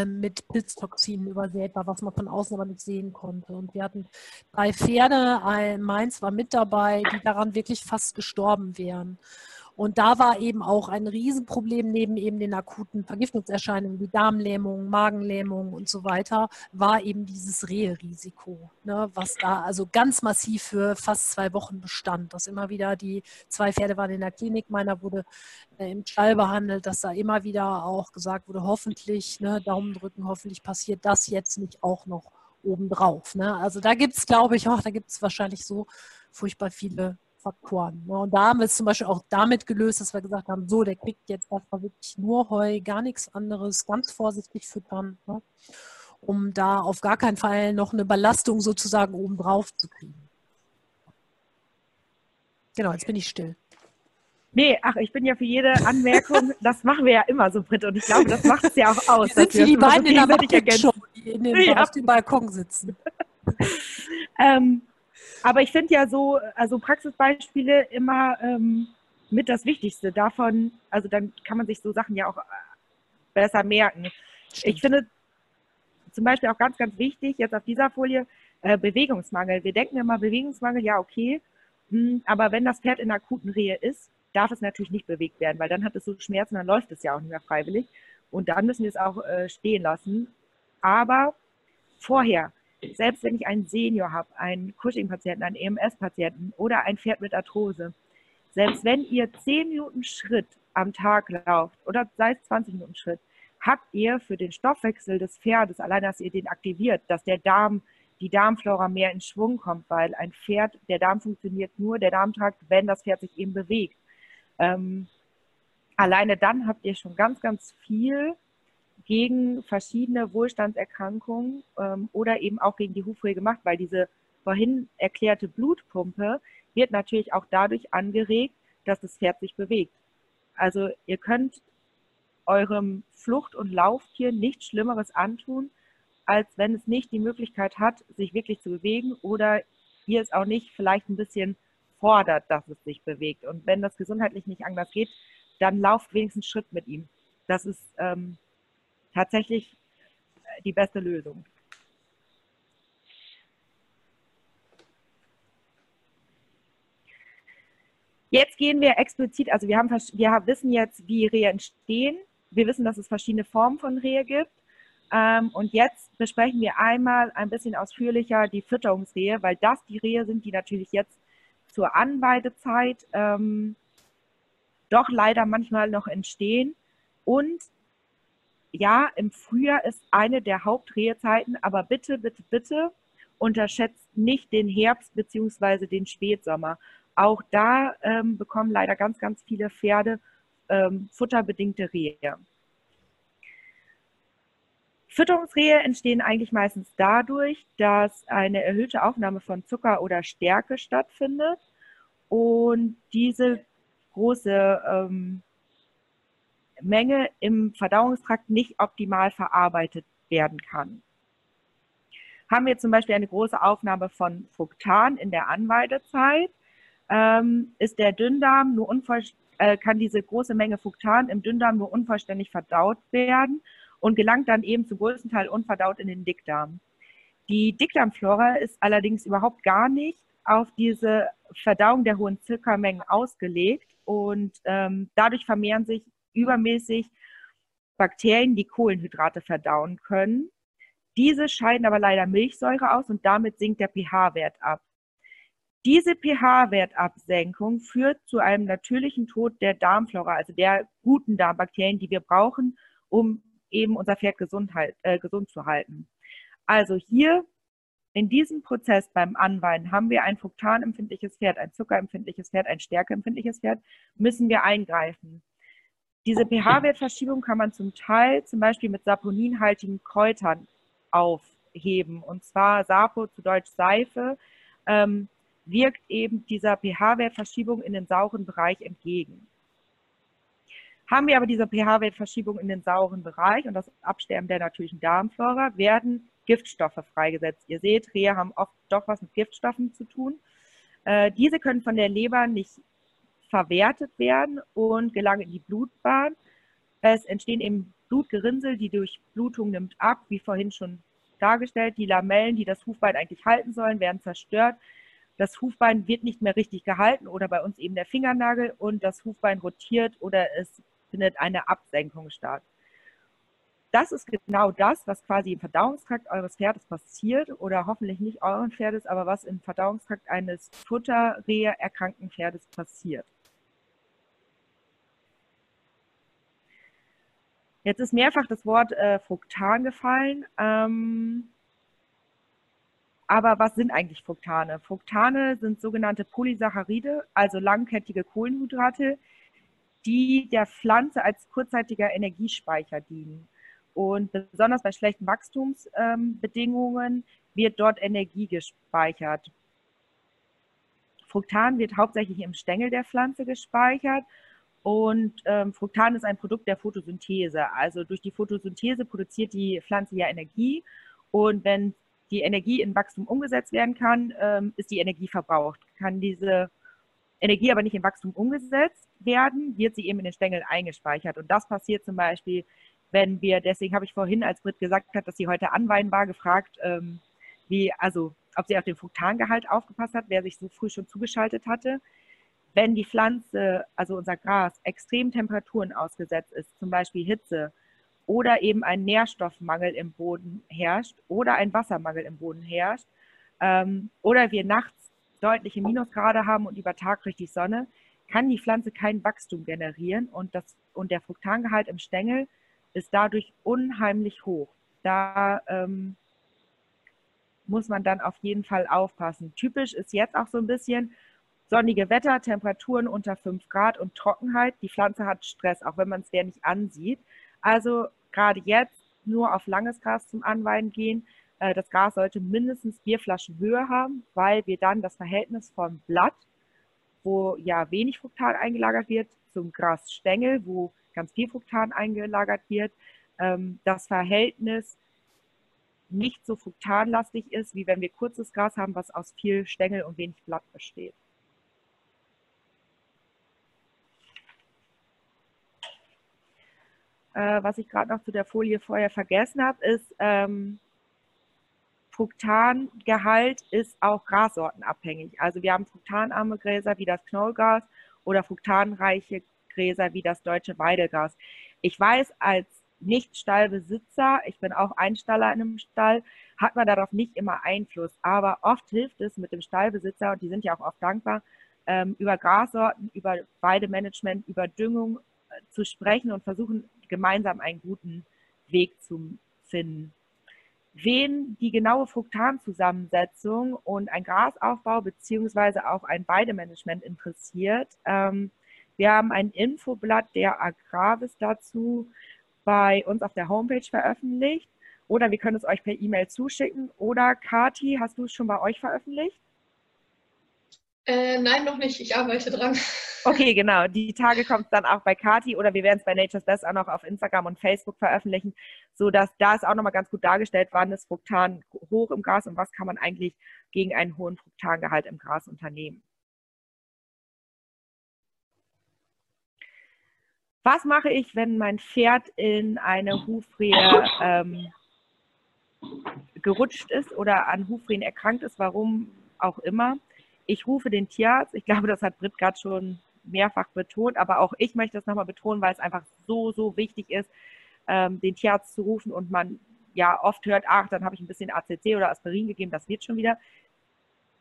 mit Pilztoxinen übersät war, was man von außen aber nicht sehen konnte. Und wir hatten drei Pferde, ein, meins war mit dabei, die daran wirklich fast gestorben wären. Und da war eben auch ein Riesenproblem neben eben den akuten Vergiftungserscheinungen wie Darmlähmung, Magenlähmung und so weiter, war eben dieses Reherisiko, ne, was da also ganz massiv für fast zwei Wochen bestand. Dass immer wieder die zwei Pferde waren in der Klinik, meiner wurde äh, im Stall behandelt, dass da immer wieder auch gesagt wurde, hoffentlich, ne, Daumen drücken, hoffentlich passiert das jetzt nicht auch noch obendrauf. Ne? Also da gibt es, glaube ich, auch, da gibt es wahrscheinlich so furchtbar viele Faktoren. Ne? Und da haben wir es zum Beispiel auch damit gelöst, dass wir gesagt haben, so, der kriegt jetzt erstmal wirklich nur Heu, gar nichts anderes, ganz vorsichtig füttern, ne? um da auf gar keinen Fall noch eine Belastung sozusagen obendrauf zu kriegen. Genau, jetzt bin ich still. Nee, ach, ich bin ja für jede Anmerkung, das machen wir ja immer so, Britt, und ich glaube, das macht es ja auch aus. Wir sind wie die beiden in der Show, die in den, ja. auf dem Balkon sitzen. ähm, aber ich finde ja so, also Praxisbeispiele immer ähm, mit das Wichtigste. Davon, also dann kann man sich so Sachen ja auch äh, besser merken. Stimmt. Ich finde zum Beispiel auch ganz, ganz wichtig, jetzt auf dieser Folie, äh, Bewegungsmangel. Wir denken immer, Bewegungsmangel, ja, okay. Mh, hm, aber wenn das Pferd in akuten Rehe ist, darf es natürlich nicht bewegt werden, weil dann hat es so Schmerzen, dann läuft es ja auch nicht mehr freiwillig. Und dann müssen wir es auch äh, stehen lassen. Aber vorher, selbst wenn ich einen Senior habe, einen Cushing-Patienten, einen EMS-Patienten oder ein Pferd mit Arthrose, selbst wenn ihr 10 Minuten Schritt am Tag lauft oder sei es 20 Minuten Schritt, habt ihr für den Stoffwechsel des Pferdes, allein dass ihr den aktiviert, dass der Darm, die Darmflora mehr in Schwung kommt, weil ein Pferd, der Darm funktioniert nur, der Darmtrakt, wenn das Pferd sich eben bewegt. Ähm, alleine dann habt ihr schon ganz, ganz viel gegen verschiedene Wohlstandserkrankungen ähm, oder eben auch gegen die Hufrehe gemacht, weil diese vorhin erklärte Blutpumpe wird natürlich auch dadurch angeregt, dass das Pferd sich bewegt. Also ihr könnt eurem Flucht- und Lauftier nichts Schlimmeres antun, als wenn es nicht die Möglichkeit hat, sich wirklich zu bewegen oder ihr es auch nicht vielleicht ein bisschen fordert, dass es sich bewegt. Und wenn das gesundheitlich nicht anders geht, dann lauft wenigstens Schritt mit ihm. Das ist ähm, tatsächlich äh, die beste Lösung. Jetzt gehen wir explizit, also wir, haben, wir wissen jetzt, wie Rehe entstehen. Wir wissen, dass es verschiedene Formen von Rehe gibt. Ähm, und jetzt besprechen wir einmal ein bisschen ausführlicher die Fütterungsrehe, weil das die Rehe sind, die natürlich jetzt zur Anweidezeit ähm, doch leider manchmal noch entstehen und ja, im Frühjahr ist eine der Hauptrehezeiten, aber bitte, bitte, bitte unterschätzt nicht den Herbst bzw. den Spätsommer. Auch da ähm, bekommen leider ganz, ganz viele Pferde ähm, futterbedingte Rehe. Fütterungsrehe entstehen eigentlich meistens dadurch, dass eine erhöhte Aufnahme von Zucker oder Stärke stattfindet und diese große ähm, Menge im Verdauungstrakt nicht optimal verarbeitet werden kann. Haben wir zum Beispiel eine große Aufnahme von Fructan in der Anweidezeit, ähm, ist der Dünndarm nur äh, kann diese große Menge Fructan im Dünndarm nur unvollständig verdaut werden und gelangt dann eben zum größten Teil unverdaut in den Dickdarm. Die Dickdarmflora ist allerdings überhaupt gar nicht auf diese Verdauung der hohen Zuckermengen ausgelegt und ähm, dadurch vermehren sich übermäßig Bakterien, die Kohlenhydrate verdauen können. Diese scheiden aber leider Milchsäure aus und damit sinkt der pH-Wert ab. Diese pH-Wertabsenkung führt zu einem natürlichen Tod der Darmflora, also der guten Darmbakterien, die wir brauchen, um eben unser Pferd gesund, äh, gesund zu halten. Also hier in diesem Prozess beim Anweinen haben wir ein fruktanempfindliches Pferd, ein zuckerempfindliches Pferd, ein stärkeempfindliches Pferd, müssen wir eingreifen. Diese pH-Wertverschiebung kann man zum Teil zum Beispiel mit saponinhaltigen Kräutern aufheben. Und zwar Sapo, zu Deutsch Seife, ähm, wirkt eben dieser pH-Wertverschiebung in den sauren Bereich entgegen. Haben wir aber diese pH-Wertverschiebung in den sauren Bereich und das Absterben der natürlichen Darmflora, werden Giftstoffe freigesetzt. Ihr seht, Rehe haben oft doch was mit Giftstoffen zu tun. Äh, diese können von der Leber nicht verwertet werden und gelangen in die Blutbahn. Es entstehen eben Blutgerinnsel, die Durchblutung nimmt ab, wie vorhin schon dargestellt. Die Lamellen, die das Hufbein eigentlich halten sollen, werden zerstört. Das Hufbein wird nicht mehr richtig gehalten oder bei uns eben der Fingernagel und das Hufbein rotiert oder es findet eine Absenkung statt. Das ist genau das, was quasi im Verdauungstrakt eures Pferdes passiert oder hoffentlich nicht euren Pferdes, aber was im Verdauungstrakt eines Futterrehe erkrankten Pferdes passiert. Jetzt ist mehrfach das Wort äh, Fruktan gefallen. Ähm, aber was sind eigentlich Fructane? Fructane sind sogenannte Polysaccharide, also langkettige Kohlenhydrate, die der Pflanze als kurzzeitiger Energiespeicher dienen. Und besonders bei schlechten Wachstumsbedingungen ähm, wird dort Energie gespeichert. Fructan wird hauptsächlich im Stängel der Pflanze gespeichert und ähm, Fructan ist ein Produkt der Photosynthese. Also durch die Photosynthese produziert die Pflanze ja Energie und wenn die Energie in Wachstum umgesetzt werden kann, ähm, ist die Energie verbraucht. Kann diese Energie aber nicht in Wachstum umgesetzt werden, wird sie eben in den Stängeln eingespeichert. Und das passiert zum Beispiel, wenn wir, deswegen habe ich vorhin, als Britt gesagt hat, dass sie heute anweinen war, gefragt, ähm, wie, also ob sie auf den Fruktangehalt aufgepasst hat, wer sich so früh schon zugeschaltet hatte. Wenn die Pflanze, also unser Gras, extremen Temperaturen ausgesetzt ist, zum Beispiel Hitze, oder eben ein Nährstoffmangel im Boden herrscht oder ein Wassermangel im Boden herrscht, ähm, oder wir nachts deutliche Minusgrade haben und über Tag richtig Sonne, kann die Pflanze kein Wachstum generieren und, das, und der Fruktangehalt im Stängel ist dadurch unheimlich hoch. Da ähm, muss man dann auf jeden Fall aufpassen. Typisch ist jetzt auch so ein bisschen sonnige Wetter, Temperaturen unter 5 Grad und Trockenheit. Die Pflanze hat Stress, auch wenn man es der nicht ansieht. Also gerade jetzt nur auf langes Gras zum Anweiden gehen. Äh, das Gras sollte mindestens Bierflaschenhöhe haben, weil wir dann das Verhältnis vom Blatt, wo ja wenig Fruktan eingelagert wird, zum Grasstängel, wo ganz viel Fruktan eingelagert wird, ähm, das Verhältnis nicht so fruktanlastig ist, wie wenn wir kurzes Gras haben, was aus viel Stängel und wenig Blatt besteht. Äh, was ich gerade noch zu der Folie vorher vergessen habe, ist, ähm, Fruktangehalt ist auch grassortenabhängig. Also wir haben fruktanarme Gräser wie das Knollgras oder fruktanreiche Gräser wie das deutsche Weidegras. Ich weiß als Nicht-Stallbesitzer, ich bin auch Einstaller in einem Stall, hat man darauf nicht immer Einfluss. Aber oft hilft es mit dem Stallbesitzer, und die sind ja auch oft dankbar, ähm, über Grassorten, über Weidemanagement, über Düngung äh, zu sprechen und versuchen gemeinsam einen guten Weg zu finden. Wen die genaue Fruktanzusammensetzung und ein Grasaufbau beziehungsweise auch ein Weidemanagement interessiert, ähm, wir haben ein Infoblatt der Agravis dazu bei uns auf der Homepage veröffentlicht oder wir können es euch per E-Mail zuschicken. Oder Kati, hast du es schon bei euch veröffentlicht? Äh, nein, noch nicht. Ich arbeite dran. Okay, genau. Die Tage kommt es dann auch bei Kati oder wir werden es bei Nature's Best auch noch auf Instagram und Facebook veröffentlichen, sodass da ist auch nochmal ganz gut dargestellt, wann ist Fruktan hoch im Gras und was kann man eigentlich gegen einen hohen Fruktangehalt im Gras unternehmen. Was mache ich, wenn mein Pferd in eine Hufrehe ähm, gerutscht ist oder an Hufrehen erkrankt ist, warum auch immer? Ich rufe den Tierarzt. Ich glaube, das hat Britt gerade schon mehrfach betont, aber auch ich möchte das nochmal betonen, weil es einfach so, so wichtig ist, ähm, den Tierarzt zu rufen und man ja oft hört, ach, dann habe ich ein bisschen ACC oder Aspirin gegeben, das wird schon wieder.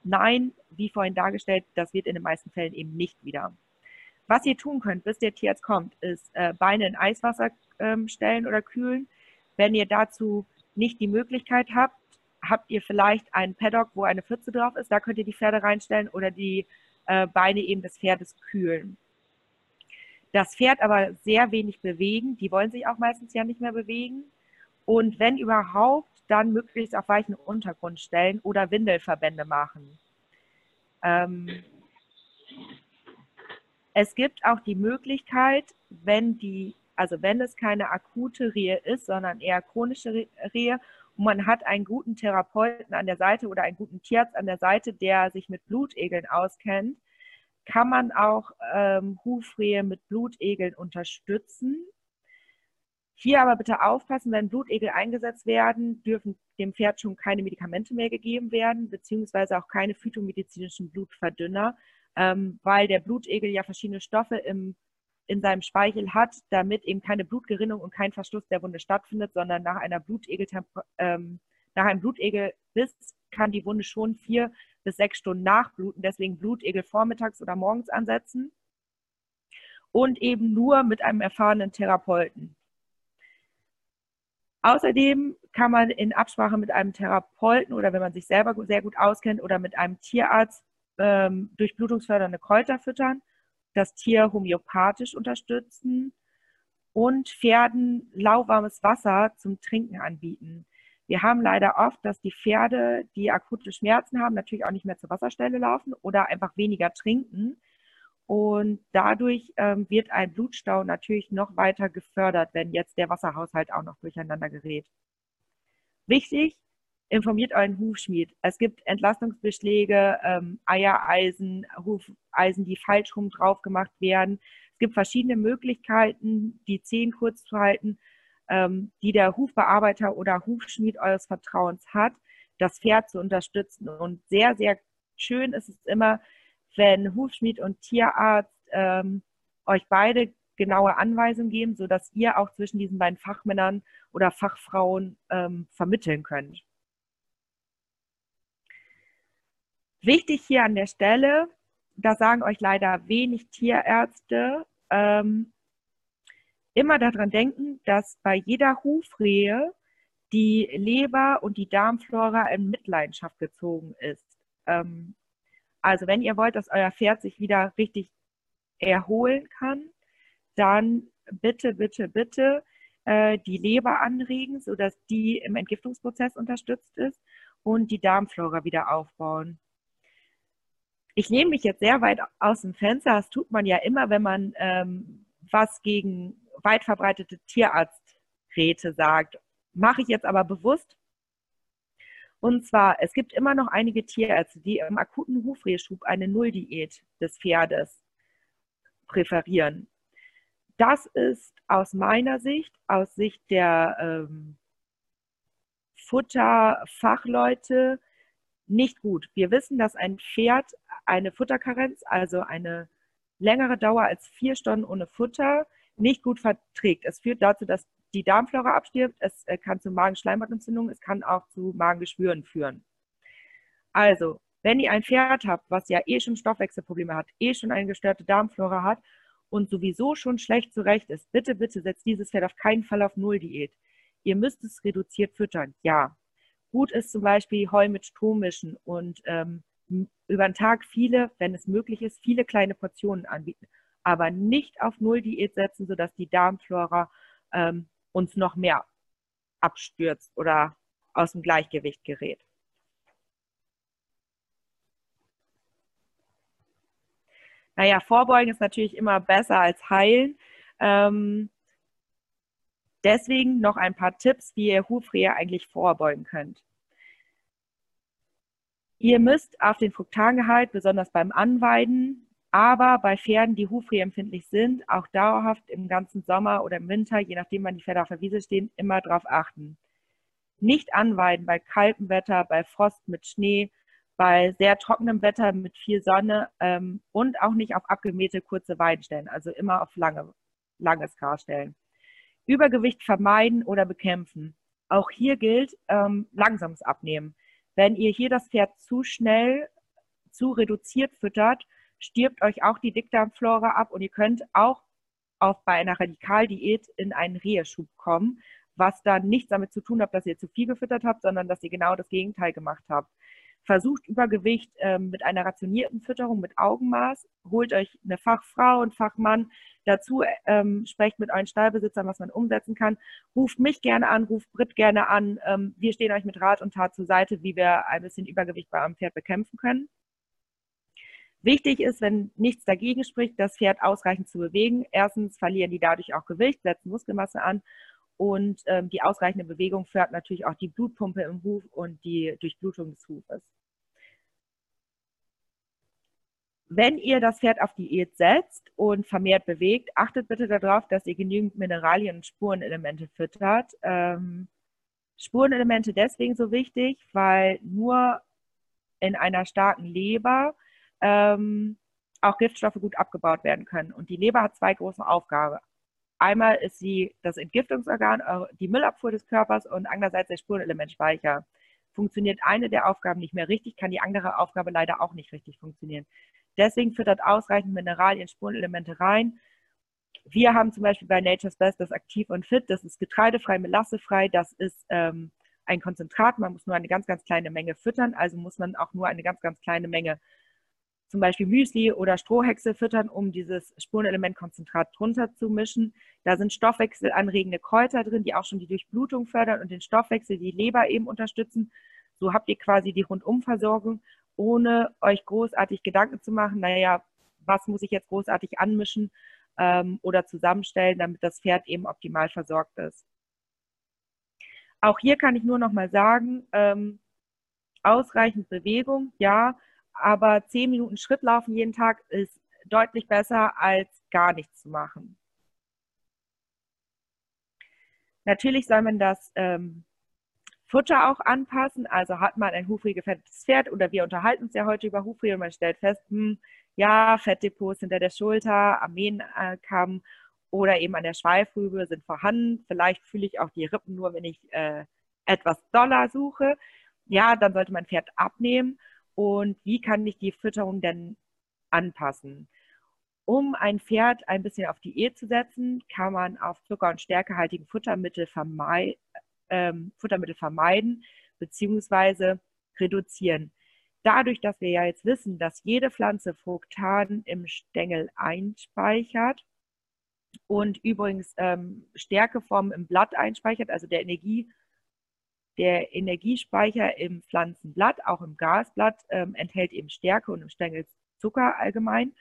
Nein, wie vorhin dargestellt, das wird in den meisten Fällen eben nicht wieder. Was ihr tun könnt, bis der Tierarzt kommt, ist äh, Beine in Eiswasser ähm, stellen oder kühlen. Wenn ihr dazu nicht die Möglichkeit habt, habt ihr vielleicht einen Paddock, wo eine Pfütze drauf ist. Da könnt ihr die Pferde reinstellen oder die äh, Beine eben des Pferdes kühlen. Das Pferd aber sehr wenig bewegen. Die wollen sich auch meistens ja nicht mehr bewegen. Und wenn überhaupt, dann möglichst auf weichen Untergrund stellen oder Windelverbände machen. Ähm, es gibt auch die Möglichkeit, wenn die, also wenn es keine akute Rehe ist, sondern eher chronische Rehe und man hat einen guten Therapeuten an der Seite oder einen guten Tierarzt an der Seite, der sich mit Blutegeln auskennt, kann man auch ähm, Hufrehe mit Blutegeln unterstützen. Hier aber bitte aufpassen, wenn Blutegel eingesetzt werden, dürfen dem Pferd schon keine Medikamente mehr gegeben werden, beziehungsweise auch keine phytomedizinischen Blutverdünner, ähm, weil der Blutegel ja verschiedene Stoffe im, in seinem Speichel hat, damit eben keine Blutgerinnung und kein Verschluss der Wunde stattfindet, sondern nach einer ähm, nach einem Blutegelbiss kann die Wunde schon vier bis sechs Stunden nachbluten, deswegen Blutegel vormittags oder morgens ansetzen und eben nur mit einem erfahrenen Therapeuten. Außerdem kann man in Absprache mit einem Therapeuten oder wenn man sich selber sehr gut auskennt oder mit einem Tierarzt ähm, durchblutungsfördernde Kräuter füttern, das Tier homöopathisch unterstützen und Pferden lauwarmes Wasser zum Trinken anbieten. Wir haben leider oft, dass die Pferde, die akute Schmerzen haben, natürlich auch nicht mehr zur Wasserstelle laufen oder einfach weniger trinken. Und dadurch ähm, wird ein Blutstau natürlich noch weiter gefördert, wenn jetzt der Wasserhaushalt auch noch durcheinander gerät. Wichtig, informiert euren Hufschmied. Es gibt Entlastungsbeschläge, ähm, Eiereisen, Hufeisen, die falsch rum drauf gemacht werden. Es gibt verschiedene Möglichkeiten, die Zehen kurz zu halten ähm, die der Hufbearbeiter oder Hufschmied eures Vertrauens hat, das Pferd zu unterstützen. Und sehr, sehr schön ist es immer, wenn Hufschmied und Tierarzt ähm, euch beide genaue Anweisungen geben, sodass ihr auch zwischen diesen beiden Fachmännern oder Fachfrauen ähm, vermitteln könnt. Wichtig hier an der Stelle, da sagen euch leider wenig Tierärzte, ähm, immer daran denken, dass bei jeder Hufrehe die Leber und die Darmflora in Mitleidenschaft gezogen ist. Ähm, also wenn ihr wollt, dass euer Pferd sich wieder richtig erholen kann, dann bitte, bitte, bitte äh, die Leber anregen, sodass die im Entgiftungsprozess unterstützt ist und die Darmflora wieder aufbauen. Ich nehme mich jetzt sehr weit aus dem Fenster. Das tut man ja immer, wenn man ähm, was gegen weit verbreitete Tierarzträte sagt. Mache ich jetzt aber bewusst. Und zwar, es gibt immer noch einige Tierärzte, die im akuten Hufrehschub eine Nulldiät des Pferdes präferieren. Das ist aus meiner Sicht, aus Sicht der ähm, Futterfachleute nicht gut. Wir wissen, dass ein Pferd eine Futterkarenz, also eine längere Dauer als vier Stunden ohne Futter, nicht gut verträgt. Es führt dazu, dass die Darmflora abstirbt, es äh, kann zu Magenschleimhautentzündungen, es kann auch zu Magengeschwüren führen. Also, wenn ihr ein Pferd habt, was ja eh schon Stoffwechselprobleme hat, eh schon eine gestörte Darmflora hat und sowieso schon schlecht zurecht ist, bitte, bitte setzt dieses Pferd auf keinen Fall auf Nulldiät. Ihr müsst es reduziert füttern, ja. Gut ist zum Beispiel Heu mit Strom mischen und ähm, über den Tag viele, wenn es möglich ist, viele kleine Portionen anbieten aber nicht auf Null-Diät setzen, sodass die Darmflora ähm, uns noch mehr abstürzt oder aus dem Gleichgewicht gerät. Naja, vorbeugen ist natürlich immer besser als heilen. Ähm, deswegen noch ein paar Tipps, wie ihr Hufrehe eigentlich vorbeugen könnt. Ihr müsst auf den Fruktangehalt, besonders beim Anweiden, aber bei Pferden, die hufrehempfindlich sind, auch dauerhaft im ganzen Sommer oder im Winter, je nachdem wann die Pferde auf der Wiese stehen, immer darauf achten. Nicht anweiden bei kaltem Wetter, bei Frost mit Schnee, bei sehr trockenem Wetter mit viel Sonne ähm, und auch nicht auf abgemähte kurze Weiden stellen, also immer auf lange, langes Gras stellen. Übergewicht vermeiden oder bekämpfen. Auch hier gilt ähm, langsames Abnehmen. Wenn ihr hier das Pferd zu schnell, zu reduziert füttert, stirbt euch auch die Dickdarmflora ab und ihr könnt auch auf, bei einer Radikaldiät in einen Reheschub kommen, was dann nichts damit zu tun hat, dass ihr zu viel gefüttert habt, sondern dass ihr genau das Gegenteil gemacht habt. Versucht Übergewicht ähm, mit einer rationierten Fütterung mit Augenmaß, holt euch eine Fachfrau und Fachmann dazu, ähm, sprecht mit euren Stallbesitzern, was man umsetzen kann. Ruft mich gerne an, ruft Brit gerne an. Ähm, wir stehen euch mit Rat und Tat zur Seite, wie wir ein bisschen Übergewicht bei eurem Pferd bekämpfen können. Wichtig ist, wenn nichts dagegen spricht, das Pferd ausreichend zu bewegen. Erstens verlieren die dadurch auch Gewicht, setzen Muskelmasse an und ähm, die ausreichende Bewegung fördert natürlich auch die Blutpumpe im Huf und die Durchblutung des Hufes. Wenn ihr das Pferd auf Diät setzt und vermehrt bewegt, achtet bitte darauf, dass ihr genügend Mineralien und Spurenelemente füttert. Ähm, Spurenelemente deswegen so wichtig, weil nur in einer starken Leber ähm, auch Giftstoffe gut abgebaut werden können. Und die Leber hat zwei große Aufgaben. Einmal ist sie das Entgiftungsorgan, äh, die Müllabfuhr des Körpers und andererseits der Spurenelementspeicher. Funktioniert eine der Aufgaben nicht mehr richtig, kann die andere Aufgabe leider auch nicht richtig funktionieren. Deswegen füttert ausreichend Mineralien, Spurenelemente rein. Wir haben zum Beispiel bei Nature's Best das Aktiv und Fit. Das ist getreidefrei, melassefrei. Das ist ähm, ein Konzentrat. Man muss nur eine ganz, ganz kleine Menge füttern. Also muss man auch nur eine ganz, ganz kleine Menge zum Beispiel Müsli oder Strohhexe füttern, um dieses Spurenelementkonzentrat drunter zu mischen. Da sind stoffwechselanregende Kräuter drin, die auch schon die Durchblutung fördern und den Stoffwechsel, die Leber eben unterstützen. So habt ihr quasi die Rundumversorgung, ohne euch großartig Gedanken zu machen, naja, was muss ich jetzt großartig anmischen ähm, oder zusammenstellen, damit das Pferd eben optimal versorgt ist. Auch hier kann ich nur noch mal sagen, ähm, ausreichend Bewegung, ja, aber zehn Minuten Schritt laufen jeden Tag ist deutlich besser als gar nichts zu machen. Natürlich soll man das ähm, Futter auch anpassen. Also hat man ein hufrig gefettetes Pferd oder wir unterhalten uns ja heute über Hufri und man stellt fest, hm, ja, Fettdepots hinter der Schulter, Armeenkamm äh, oder eben an der Schweifrübe sind vorhanden. Vielleicht fühle ich auch die Rippen nur, wenn ich äh, etwas doller suche. Ja, dann sollte mein Pferd abnehmen und wie kann ich die Fütterung denn anpassen? Um ein Pferd ein bisschen auf Diät zu setzen, kann man auf Zucker- und stärkehaltigen Futtermittel, vermei ähm, Futtermittel vermeiden bzw. reduzieren. Dadurch, dass wir ja jetzt wissen, dass jede Pflanze Fructan im Stängel einspeichert und übrigens ähm, Stärkeformen im Blatt einspeichert, also der Energie der Energiespeicher im Pflanzenblatt, auch im Gasblatt, ähm, enthält eben Stärke und im Stängel Zucker allgemein.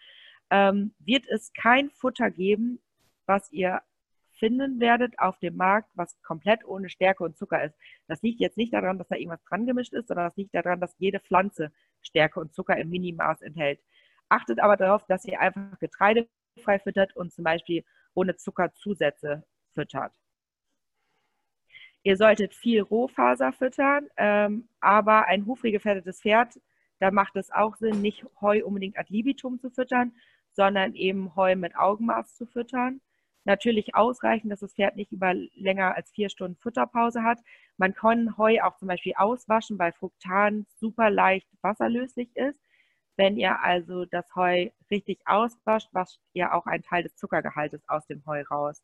Ähm, wird es kein Futter geben, was ihr finden werdet auf dem Markt, was komplett ohne Stärke und Zucker ist. Das liegt jetzt nicht daran, dass da irgendwas dran gemischt ist, sondern das liegt daran, dass jede Pflanze Stärke und Zucker im Minimaß enthält. Achtet aber darauf, dass ihr einfach getreidefrei füttert und zum Beispiel ohne Zuckerzusätze füttert. Ihr solltet viel Rohfaser füttern, ähm, aber ein hufregefährdetes Pferd, da macht es auch Sinn, nicht Heu unbedingt ad libitum zu füttern, sondern eben Heu mit Augenmaß zu füttern. Natürlich ausreichend, dass das Pferd nicht über länger als vier Stunden Futterpause hat. Man kann Heu auch zum Beispiel auswaschen, weil Fructan super leicht wasserlöslich ist. Wenn ihr also das Heu richtig auswascht, wascht ihr auch einen Teil des Zuckergehaltes aus dem Heu raus.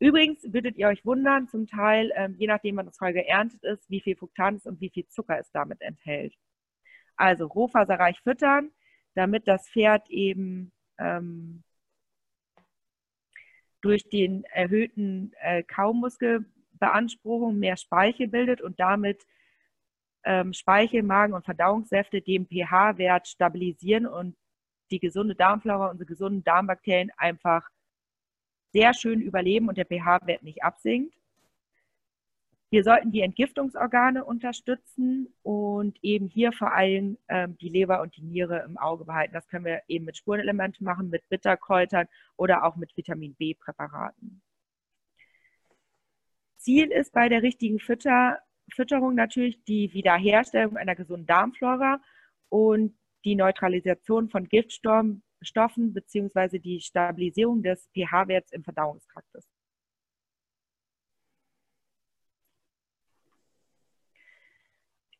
Übrigens würdet ihr euch wundern, zum Teil, ähm, je nachdem, wann das Heu geerntet ist, wie viel Fructan ist und wie viel Zucker es damit enthält. Also rohfaserreich füttern, damit das Pferd eben ähm, durch den erhöhten äh, Kaumuskelbeanspruchung mehr Speichel bildet und damit ähm, Speichel, Magen und Verdauungssäfte den pH-Wert stabilisieren und die gesunde Darmflora, unsere gesunden Darmbakterien einfach sehr schön überleben und der pH-Wert nicht absinkt. Wir sollten die Entgiftungsorgane unterstützen und eben hier vor allem ähm, die Leber und die Niere im Auge behalten. Das können wir eben mit Spurenelementen machen, mit Bitterkräutern oder auch mit Vitamin B-Präparaten. Ziel ist bei der richtigen Fütter, Fütterung natürlich die Wiederherstellung einer gesunden Darmflora und die Neutralisation von Giftstoffen bzw. die Stabilisierung des pH-Werts im Verdauungstrakt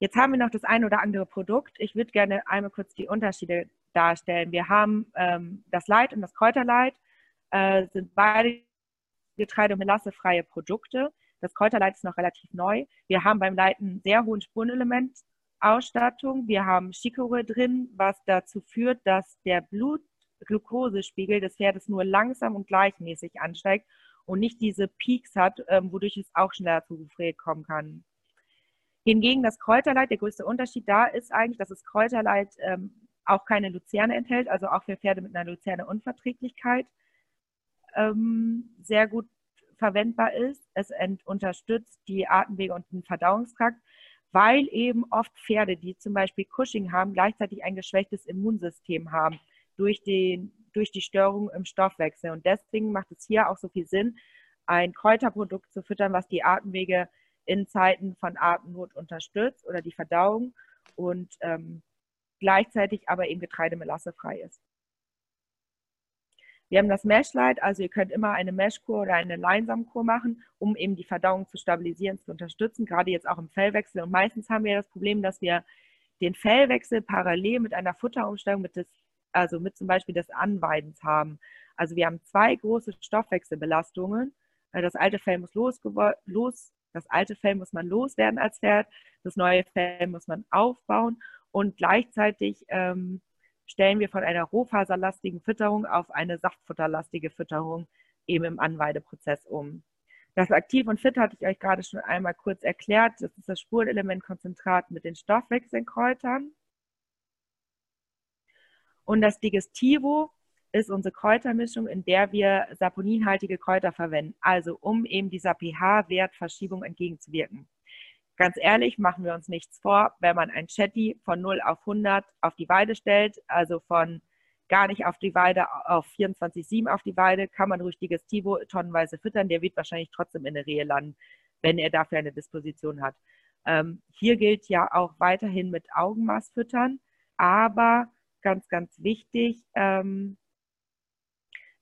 Jetzt haben wir noch das ein oder andere Produkt. Ich würde gerne einmal kurz die Unterschiede darstellen. Wir haben ähm, das Light und das Kräuterlight, äh, sind beide Getreide- und melassefreie Produkte. Das Kräuterlight ist noch relativ neu. Wir haben beim Light einen sehr hohen Spurenelementausstattung. Wir haben Chicorée drin, was dazu führt, dass der Blutglukosespiegel des Pferdes nur langsam und gleichmäßig ansteigt und nicht diese Peaks hat, ähm, wodurch es auch schneller zu Gefriert kommen kann. Hingegen das Kräuterleid, der größte Unterschied da ist eigentlich, dass das Kräuterleid ähm, auch keine Luzerne enthält, also auch für Pferde mit einer Luzerne-Unverträglichkeit ähm, sehr gut verwendbar ist. Es unterstützt die Atemwege und den Verdauungstrakt, weil eben oft Pferde, die zum Beispiel Cushing haben, gleichzeitig ein geschwächtes Immunsystem haben durch, den, durch die Störung im Stoffwechsel. Und deswegen macht es hier auch so viel Sinn, ein Kräuterprodukt zu füttern, was die Atemwege in Zeiten von Atemnot unterstützt oder die Verdauung und ähm, gleichzeitig aber eben getreidemelassefrei ist. Wir haben das Meshlight, also ihr könnt immer eine Meshkur oder eine Leinsamkur machen, um eben die Verdauung zu stabilisieren, zu unterstützen, gerade jetzt auch im Fellwechsel. Und meistens haben wir das Problem, dass wir den Fellwechsel parallel mit einer Futterumstellung, mit des, also mit zum Beispiel des Anweidens haben. Also wir haben zwei große Stoffwechselbelastungen. Das alte Fell muss los, los das alte Fell muss man loswerden als Pferd, das neue Fell muss man aufbauen und gleichzeitig ähm, stellen wir von einer rohfaserlastigen Fütterung auf eine saftfutterlastige Fütterung eben im Anweideprozess um. Das Aktiv und Fit hatte ich euch gerade schon einmal kurz erklärt. Das ist das Spurenelementkonzentrat mit den Stoffwechselkräutern. Und das Digestivo ist unsere Kräutermischung, in der wir saponinhaltige Kräuter verwenden, also um eben dieser pH-Wertverschiebung entgegenzuwirken. Ganz ehrlich, machen wir uns nichts vor, wenn man ein Chatty von 0 auf 100 auf die Weide stellt, also von gar nicht auf die Weide auf 24,7 auf die Weide, kann man ruhig Digestivo tonnenweise füttern, der wird wahrscheinlich trotzdem in der Rehe landen, wenn er dafür eine Disposition hat. Ähm, hier gilt ja auch weiterhin mit Augenmaß füttern, aber ganz, ganz wichtig, ähm,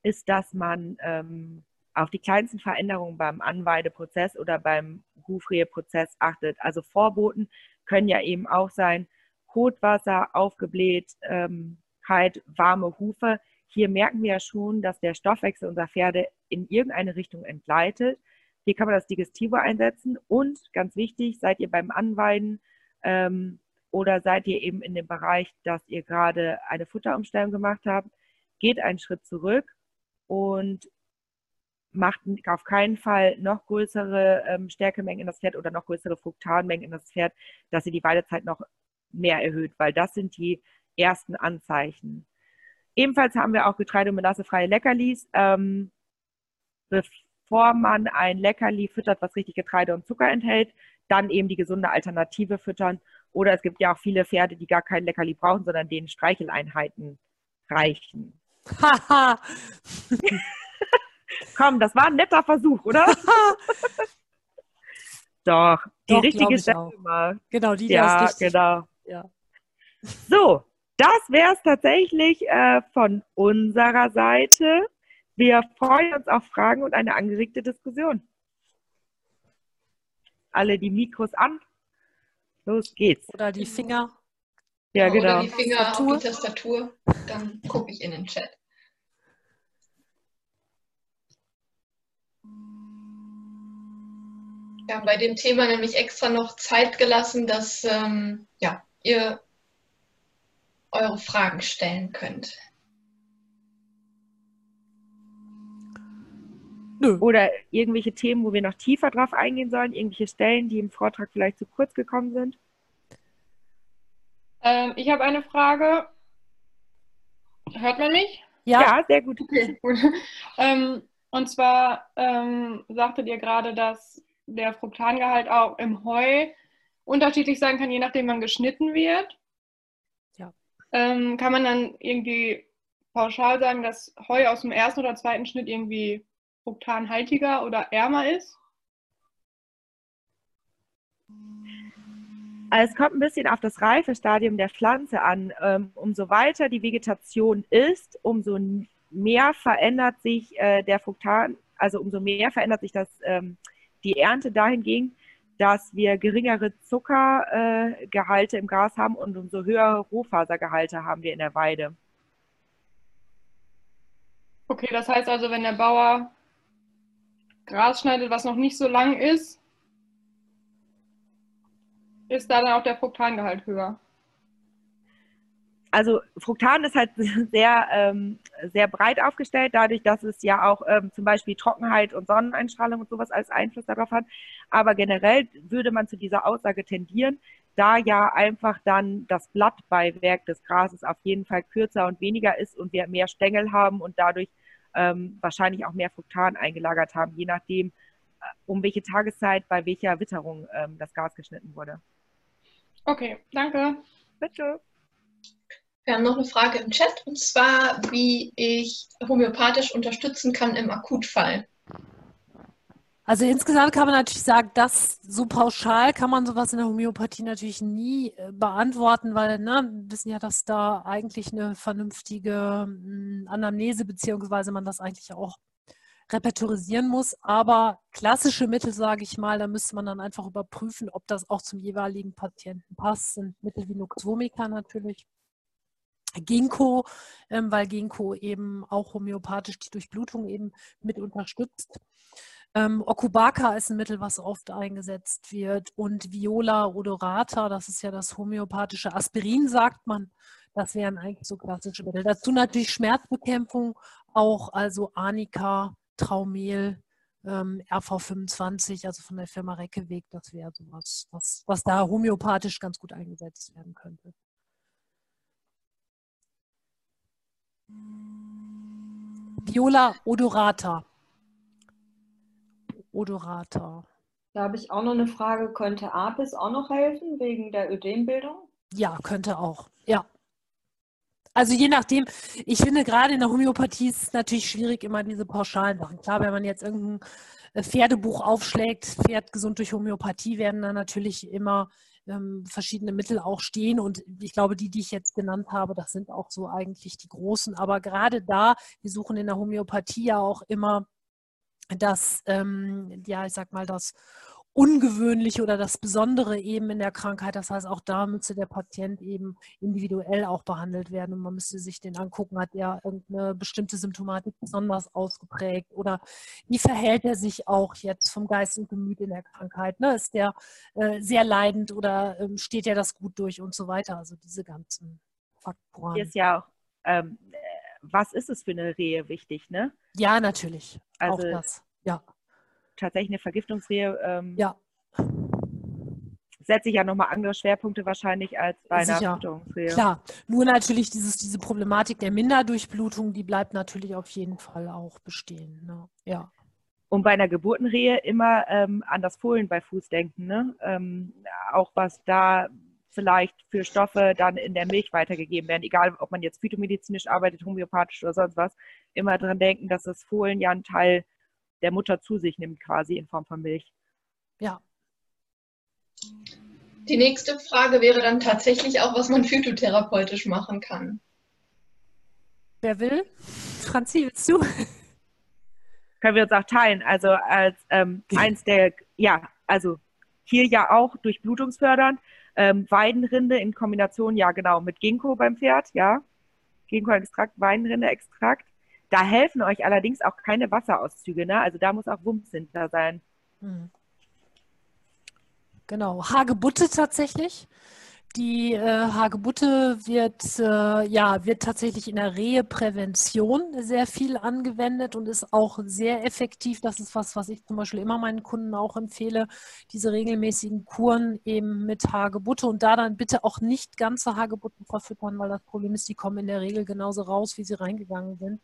ist, dass man ähm, auf die kleinsten Veränderungen beim Anweideprozess oder beim Hufreheprozess achtet. Also Vorboten können ja eben auch sein, Kotwasser, Aufgeblähtheit, ähm, warme Hufe. Hier merken wir ja schon, dass der Stoffwechsel unserer Pferde in irgendeine Richtung entgleitet. Hier kann man das Digestivo einsetzen und ganz wichtig, seid ihr beim Anweiden ähm, oder seid ihr eben in dem Bereich, dass ihr gerade eine Futterumstellung gemacht habt, geht einen Schritt zurück und macht auf keinen Fall noch größere ähm, Stärkemengen in das Pferd oder noch größere Fruktanmengen in das Pferd, dass sie die Weidezeit noch mehr erhöht, weil das sind die ersten Anzeichen. Ebenfalls haben wir auch Getreide- und melassefreie Leckerlis. Ähm, bevor man ein Leckerli füttert, was richtig Getreide und Zucker enthält, dann eben die gesunde Alternative füttern. Oder es gibt ja auch viele Pferde, die gar kein Leckerli brauchen, sondern denen Streicheleinheiten reichen. Haha. Komm, das war ein netter Versuch, oder? Doch, die Doch, richtige Stelle mal. Genau, die, die ja, richtig. genau. Ja. So, das wäre es tatsächlich äh, von unserer Seite. Wir freuen uns auf Fragen und eine angeregte Diskussion. Alle die Mikros an. Los geht's. Oder die Finger. Ja, genau. Oder die Finger Tastatur. auf die Tastatur. Dann gucke ich in den Chat. Wir haben bei dem Thema nämlich extra noch Zeit gelassen, dass ähm, ja, ihr eure Fragen stellen könnt. Nö. Oder irgendwelche Themen, wo wir noch tiefer drauf eingehen sollen, irgendwelche Stellen, die im Vortrag vielleicht zu kurz gekommen sind? Ähm, ich habe eine Frage. Hört man mich? Ja, ja sehr gut. Okay, gut. ähm, und zwar ähm, sagtet ihr gerade, dass der Fructangehalt auch im Heu unterschiedlich sein kann, je nachdem wann geschnitten wird. Ja. Ähm, kann man dann irgendwie pauschal sagen, dass Heu aus dem ersten oder zweiten Schnitt irgendwie fruktanhaltiger oder ärmer ist? Also es kommt ein bisschen auf das Reifestadium der Pflanze an. Ähm, umso weiter die Vegetation ist, umso mehr verändert sich äh, der Fruktan, also umso mehr verändert sich das, ähm, die Ernte dahingehend, dass wir geringere Zuckergehalte äh, im Gras haben und umso höhere Rohfasergehalte haben wir in der Weide. Okay, das heißt also, wenn der Bauer Gras schneidet, was noch nicht so lang ist, ist da dann auch der Fruktangehalt höher? Also Fruktan ist halt sehr, ähm, sehr breit aufgestellt, dadurch, dass es ja auch ähm, zum Beispiel Trockenheit und Sonneneinstrahlung und sowas als Einfluss darauf hat. Aber generell würde man zu dieser Aussage tendieren, da ja einfach dann das Blattbeiwerk des Grases auf jeden Fall kürzer und weniger ist und wir mehr Stängel haben und dadurch ähm, wahrscheinlich auch mehr Fruktan eingelagert haben, je nachdem, äh, um welche Tageszeit bei welcher Witterung ähm, das Gas geschnitten wurde. Okay, danke. Bitte. Wir haben noch eine Frage im Chat und zwar, wie ich homöopathisch unterstützen kann im Akutfall. Also insgesamt kann man natürlich sagen, dass so pauschal kann man sowas in der Homöopathie natürlich nie äh, beantworten, weil ne, wir wissen ja, dass da eigentlich eine vernünftige hm, Anamnese beziehungsweise man das eigentlich auch repertorisieren muss. Aber klassische Mittel, sage ich mal, da müsste man dann einfach überprüfen, ob das auch zum jeweiligen Patienten passt. Sind Mittel wie Noxomica natürlich. Ginkgo, ähm, weil Ginkgo eben auch homöopathisch die Durchblutung eben mit unterstützt. Ähm, Okubaka ist ein Mittel, was oft eingesetzt wird. Und Viola odorata, das ist ja das homöopathische Aspirin, sagt man. Das wären eigentlich so klassische Mittel. Dazu natürlich Schmerzbekämpfung, auch also Arnika, Traumel, ähm, RV25, also von der Firma Reckeweg. Das wäre sowas, was, was da homöopathisch ganz gut eingesetzt werden könnte. Viola odorata. Odorata. Da habe ich auch noch eine Frage. Könnte Apis auch noch helfen wegen der Ödembildung? Ja, könnte auch. Ja. Also je nachdem, ich finde gerade in der Homöopathie ist es natürlich schwierig, immer diese pauschalen Sachen. Klar, wenn man jetzt irgendein äh, Pferdebuch aufschlägt, Pferd gesund durch Homöopathie, werden dann natürlich immer ähm, verschiedene Mittel auch stehen. Und ich glaube, die, die ich jetzt genannt habe, das sind auch so eigentlich die großen. Aber gerade da, wir suchen in der Homöopathie ja auch immer das, ähm, ja, ich sag mal, das Ungewöhnliche oder das Besondere eben in der Krankheit. Das heißt, auch da müsste der Patient eben individuell auch behandelt werden und man müsste sich den angucken, hat er irgendeine bestimmte Symptomatik besonders ausgeprägt oder wie verhält er sich auch jetzt vom Geist und Gemüt in der Krankheit? Ne? Ist der äh, sehr leidend oder ähm, steht er das gut durch und so weiter? Also diese ganzen Faktoren. Hier ist ja auch, ähm, äh, was ist es für eine Rehe wichtig, ne? Ja, natürlich. Also auch das. Ja tatsächlich eine Vergiftungsrehe ähm, ja. setze ich ja nochmal andere Schwerpunkte wahrscheinlich als bei einer Vergiftungsrehe. Klar, nur natürlich dieses, diese Problematik der Minderdurchblutung, die bleibt natürlich auf jeden Fall auch bestehen. Ne? Ja. Und bei einer Geburtenrehe immer ähm, an das Fohlen bei Fuß denken. Ne? Ähm, auch was da vielleicht für Stoffe dann in der Milch weitergegeben werden, egal ob man jetzt phytomedizinisch arbeitet, homöopathisch oder sonst was, immer dran denken, dass das Fohlen ja ein Teil der Mutter zu sich nimmt, quasi in Form von Milch. Ja. Die nächste Frage wäre dann tatsächlich auch, was man phytotherapeutisch machen kann. Wer will? Franzi, willst du? Können wir uns auch teilen. Also als ähm, eins der, ja, also hier ja auch durchblutungsfördernd. Ähm, Weidenrinde in Kombination, ja genau, mit Ginkgo beim Pferd, ja. Ginkgo-Extrakt, Weidenrinde-Extrakt. Da helfen euch allerdings auch keine Wasserauszüge, ne? Also da muss auch Wumms hinter sein. Hm. Genau, Hagebutte tatsächlich. Die äh, Hagebutte wird, äh, ja, wird tatsächlich in der Reheprävention sehr viel angewendet und ist auch sehr effektiv. Das ist was, was ich zum Beispiel immer meinen Kunden auch empfehle, diese regelmäßigen Kuren eben mit Hagebutte und da dann bitte auch nicht ganze Hagebutten verfüttern, weil das Problem ist, die kommen in der Regel genauso raus, wie sie reingegangen sind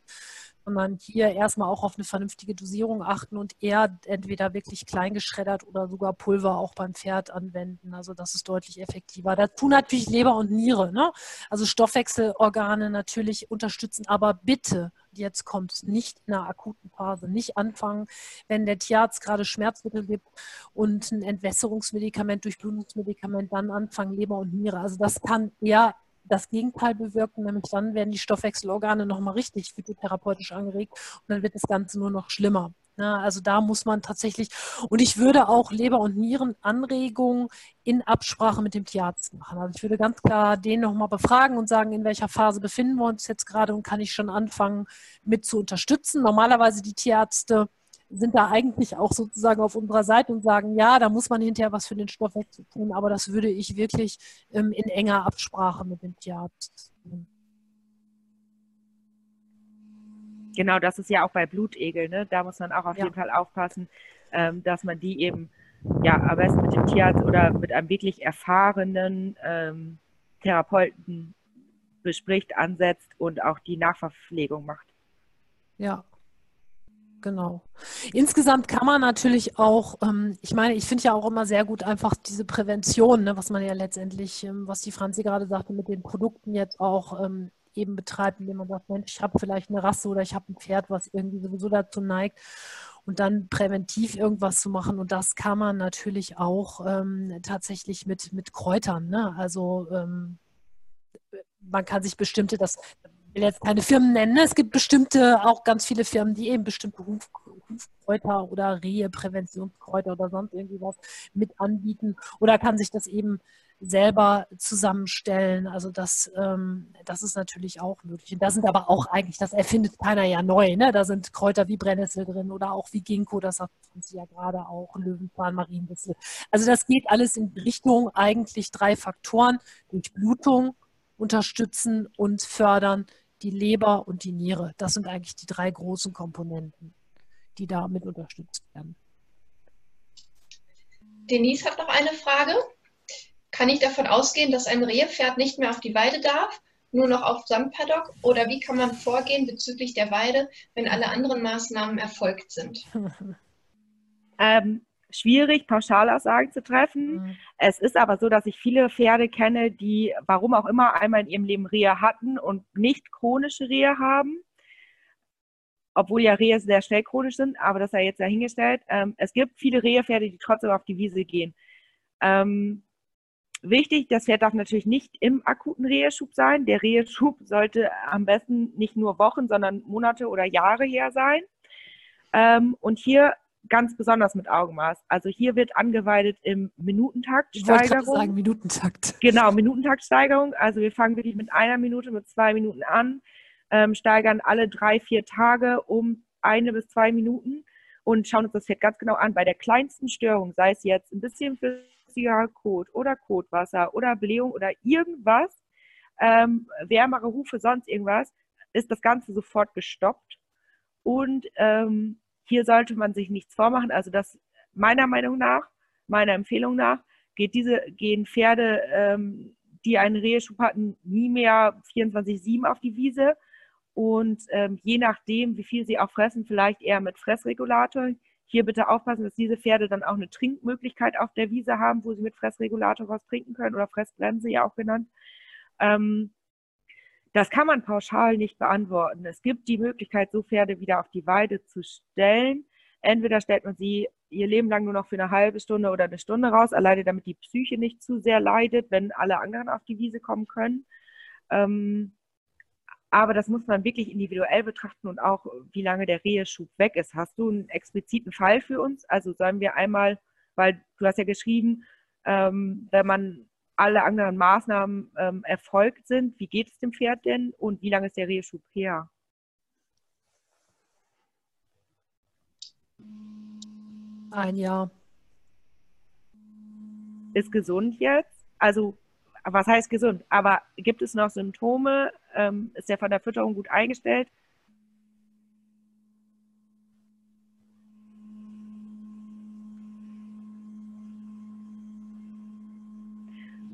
sondern hier erstmal auch auf eine vernünftige Dosierung achten und eher entweder wirklich klein geschreddert oder sogar Pulver auch beim Pferd anwenden. Also das ist deutlich effektiver. Dazu natürlich Leber und Niere, ne? also Stoffwechselorgane natürlich unterstützen, aber bitte jetzt kommt, nicht in einer akuten Phase, nicht anfangen, wenn der Tierarzt gerade Schmerzmittel gibt und ein Entwässerungsmedikament, Durchblutungsmedikament, dann anfangen, Leber und Niere. Also das kann eher das Gegenteil bewirken, nämlich dann werden die Stoffwechselorgane nochmal richtig phytotherapeutisch angeregt und dann wird das Ganze nur noch schlimmer. Ja, also da muss man tatsächlich, und ich würde auch Leber- und Nierenanregungen in Absprache mit dem Tierarzt machen. Also ich würde ganz klar den nochmal befragen und sagen, in welcher Phase befinden wir uns jetzt gerade und kann ich schon anfangen mit zu unterstützen. Normalerweise die Tierärzte sind da eigentlich auch sozusagen auf unserer Seite und sagen, ja, da muss man hinterher was für den Stoffwechsel tun, aber das würde ich wirklich ähm, in enger Absprache mit dem Tierarzt tun. Genau, das ist ja auch bei Blutegel, ne? Da muss man auch auf ja. jeden Fall aufpassen, ähm, dass man die eben ja am besten mit dem Tierarzt oder mit einem wirklich erfahrenen ähm, Therapeuten bespricht, ansetzt und auch die Nachverpflegung macht. Ja, genau. Insgesamt kann man natürlich auch, ähm, ich meine, ich finde ja auch immer sehr gut einfach diese Prävention, ne, was man ja letztendlich, ähm, was die Franzi gerade sagte, mit den Produkten jetzt auch ähm, eben betreibt, indem man sagt, Mensch, ich habe vielleicht eine Rasse oder ich habe ein Pferd, was irgendwie sowieso dazu neigt und dann präventiv irgendwas zu machen. Und das kann man natürlich auch ähm, tatsächlich mit, mit Kräutern. Ne? Also ähm, man kann sich bestimmte, das will jetzt keine Firmen nennen, ne? es gibt bestimmte, auch ganz viele Firmen, die eben bestimmte Huf, Hufkräuter oder Rehe, Präventionskräuter oder sonst irgendwie was mit anbieten oder kann sich das eben selber zusammenstellen. Also das, ähm, das ist natürlich auch möglich. Und da sind aber auch eigentlich, das erfindet keiner ja neu. Ne? Da sind Kräuter wie Brennnessel drin oder auch wie Ginkgo, das hat uns ja gerade auch, Löwenzahn, Marienwissel. Also das geht alles in Richtung eigentlich drei Faktoren. Durchblutung unterstützen und fördern, die Leber und die Niere. Das sind eigentlich die drei großen Komponenten, die damit unterstützt werden. Denise hat noch eine Frage. Kann ich davon ausgehen, dass ein Rehpferd nicht mehr auf die Weide darf, nur noch auf Sandpaddock? Oder wie kann man vorgehen bezüglich der Weide, wenn alle anderen Maßnahmen erfolgt sind? Ähm, schwierig, Pauschalaussagen zu treffen. Mhm. Es ist aber so, dass ich viele Pferde kenne, die, warum auch immer, einmal in ihrem Leben Rehe hatten und nicht chronische Rehe haben. Obwohl ja Rehe sehr schnell chronisch sind, aber das sei jetzt dahingestellt. Ähm, es gibt viele Rehepferde, die trotzdem auf die Wiese gehen. Ähm, Wichtig, das Pferd darf natürlich nicht im akuten Reheschub sein. Der Reheschub sollte am besten nicht nur Wochen, sondern Monate oder Jahre her sein. Ähm, und hier ganz besonders mit Augenmaß. Also hier wird angeweidet im Minutentakt Steigerung. Ich sagen Minutentakt. Genau, Minutentaktsteigerung. Also wir fangen wirklich mit einer Minute, mit zwei Minuten an, ähm, steigern alle drei, vier Tage um eine bis zwei Minuten und schauen uns das Pferd ganz genau an. Bei der kleinsten Störung, sei es jetzt ein bisschen flüssiger Kot oder Kotwasser oder Blähung oder irgendwas, ähm, wärmere Hufe, sonst irgendwas, ist das Ganze sofort gestoppt. Und ähm, hier sollte man sich nichts vormachen. Also das meiner Meinung nach, meiner Empfehlung nach, geht diese, gehen Pferde, ähm, die einen Reheschub hatten, nie mehr 24-7 auf die Wiese. Und ähm, je nachdem, wie viel sie auch fressen, vielleicht eher mit Fressregulator. Hier bitte aufpassen, dass diese Pferde dann auch eine Trinkmöglichkeit auf der Wiese haben, wo sie mit Fressregulator was trinken können oder Fressbremse ja auch genannt. Ähm, das kann man pauschal nicht beantworten. Es gibt die Möglichkeit, so Pferde wieder auf die Weide zu stellen. Entweder stellt man sie ihr Leben lang nur noch für eine halbe Stunde oder eine Stunde raus, alleine damit die Psyche nicht zu sehr leidet, wenn alle anderen auf die Wiese kommen können. Ähm, aber das muss man wirklich individuell betrachten und auch, wie lange der Reheschub weg ist. Hast du einen expliziten Fall für uns? Also sollen wir einmal, weil du hast ja geschrieben, ähm, wenn man alle anderen Maßnahmen ähm, erfolgt sind, wie geht es dem Pferd denn und wie lange ist der Reheschub her? Ein Jahr. Ist gesund jetzt? Also was heißt gesund? Aber gibt es noch Symptome? Ähm, ist er von der Fütterung gut eingestellt?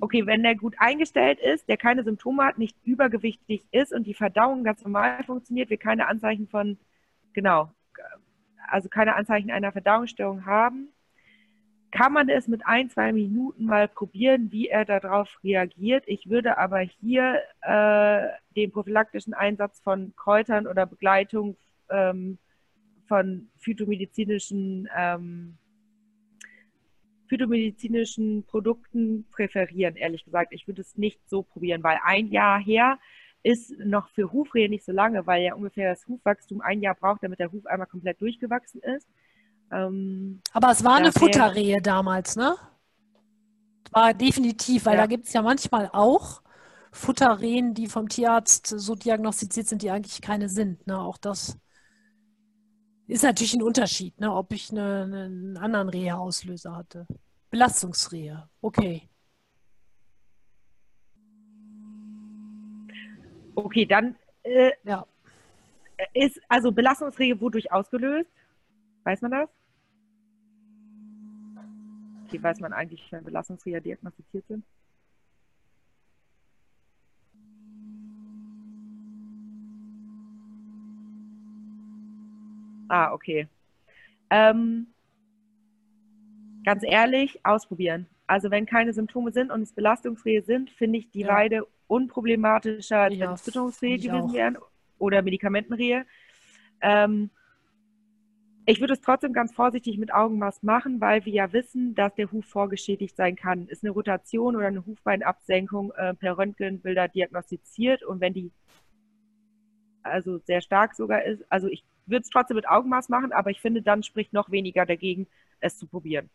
Okay, wenn der gut eingestellt ist, der keine Symptome hat, nicht übergewichtig ist und die Verdauung ganz normal funktioniert, wir keine Anzeichen von, genau, also keine Anzeichen einer Verdauungsstörung haben, kann man es mit ein, zwei Minuten mal probieren, wie er darauf reagiert. Ich würde aber hier äh, den prophylaktischen Einsatz von Kräutern oder Begleitung ähm, von phytomedizinischen, ähm, phytomedizinischen Produkten präferieren, ehrlich gesagt. Ich würde es nicht so probieren, weil ein Jahr her ist noch für Hufrehe nicht so lange, weil ja ungefähr das Hufwachstum ein Jahr braucht, damit der Huf einmal komplett durchgewachsen ist. Ähm, Aber es war eine Futterrehe damals, ne? War definitiv, weil ja. da gibt es ja manchmal auch Futterrehen, die vom Tierarzt so diagnostiziert sind, die eigentlich keine sind. Ne? Auch das ist natürlich ein Unterschied, ne? ob ich eine, eine, einen anderen Rehe-Auslöser hatte. Belastungsrehe, okay. Okay, dann äh, ja. ist also Belastungsrehe wodurch ausgelöst? Weiß man das? Wie weiß man eigentlich, wenn Belastungsrehe diagnostiziert sind? Ah, okay. Ähm, ganz ehrlich, ausprobieren. Also wenn keine Symptome sind und es Belastungsrehe sind, finde ich die ja. Weide unproblematischer, als wenn es Fütterungsrehe gewesen wären oder Medikamentenrehe. Ähm, ich würde es trotzdem ganz vorsichtig mit Augenmaß machen, weil wir ja wissen, dass der Huf vorgeschädigt sein kann. Ist eine Rotation oder eine Hufbeinabsenkung äh, per Röntgenbilder diagnostiziert und wenn die also sehr stark sogar ist, also ich würde es trotzdem mit Augenmaß machen, aber ich finde, dann spricht noch weniger dagegen, es zu probieren.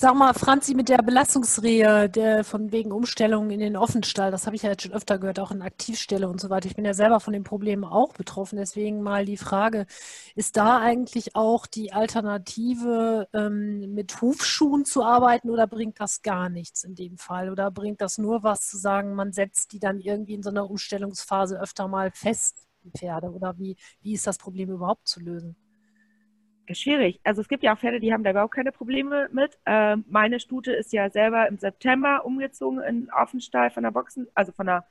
Sag mal, Franzi, mit der Belastungsrehe, der von wegen Umstellung in den Offenstall, das habe ich ja jetzt schon öfter gehört, auch in Aktivstelle und so weiter. Ich bin ja selber von den Problemen auch betroffen. Deswegen mal die Frage, ist da eigentlich auch die Alternative, ähm, mit Hufschuhen zu arbeiten oder bringt das gar nichts in dem Fall? Oder bringt das nur was zu sagen, man setzt die dann irgendwie in so einer Umstellungsphase öfter mal fest, die Pferde? Oder wie, wie ist das Problem überhaupt zu lösen? schwierig. Also es gibt ja auch Pferde, die haben da überhaupt keine Probleme mit. Ähm, meine Stute ist ja selber im September umgezogen in Offenstall von der Boxen, also von der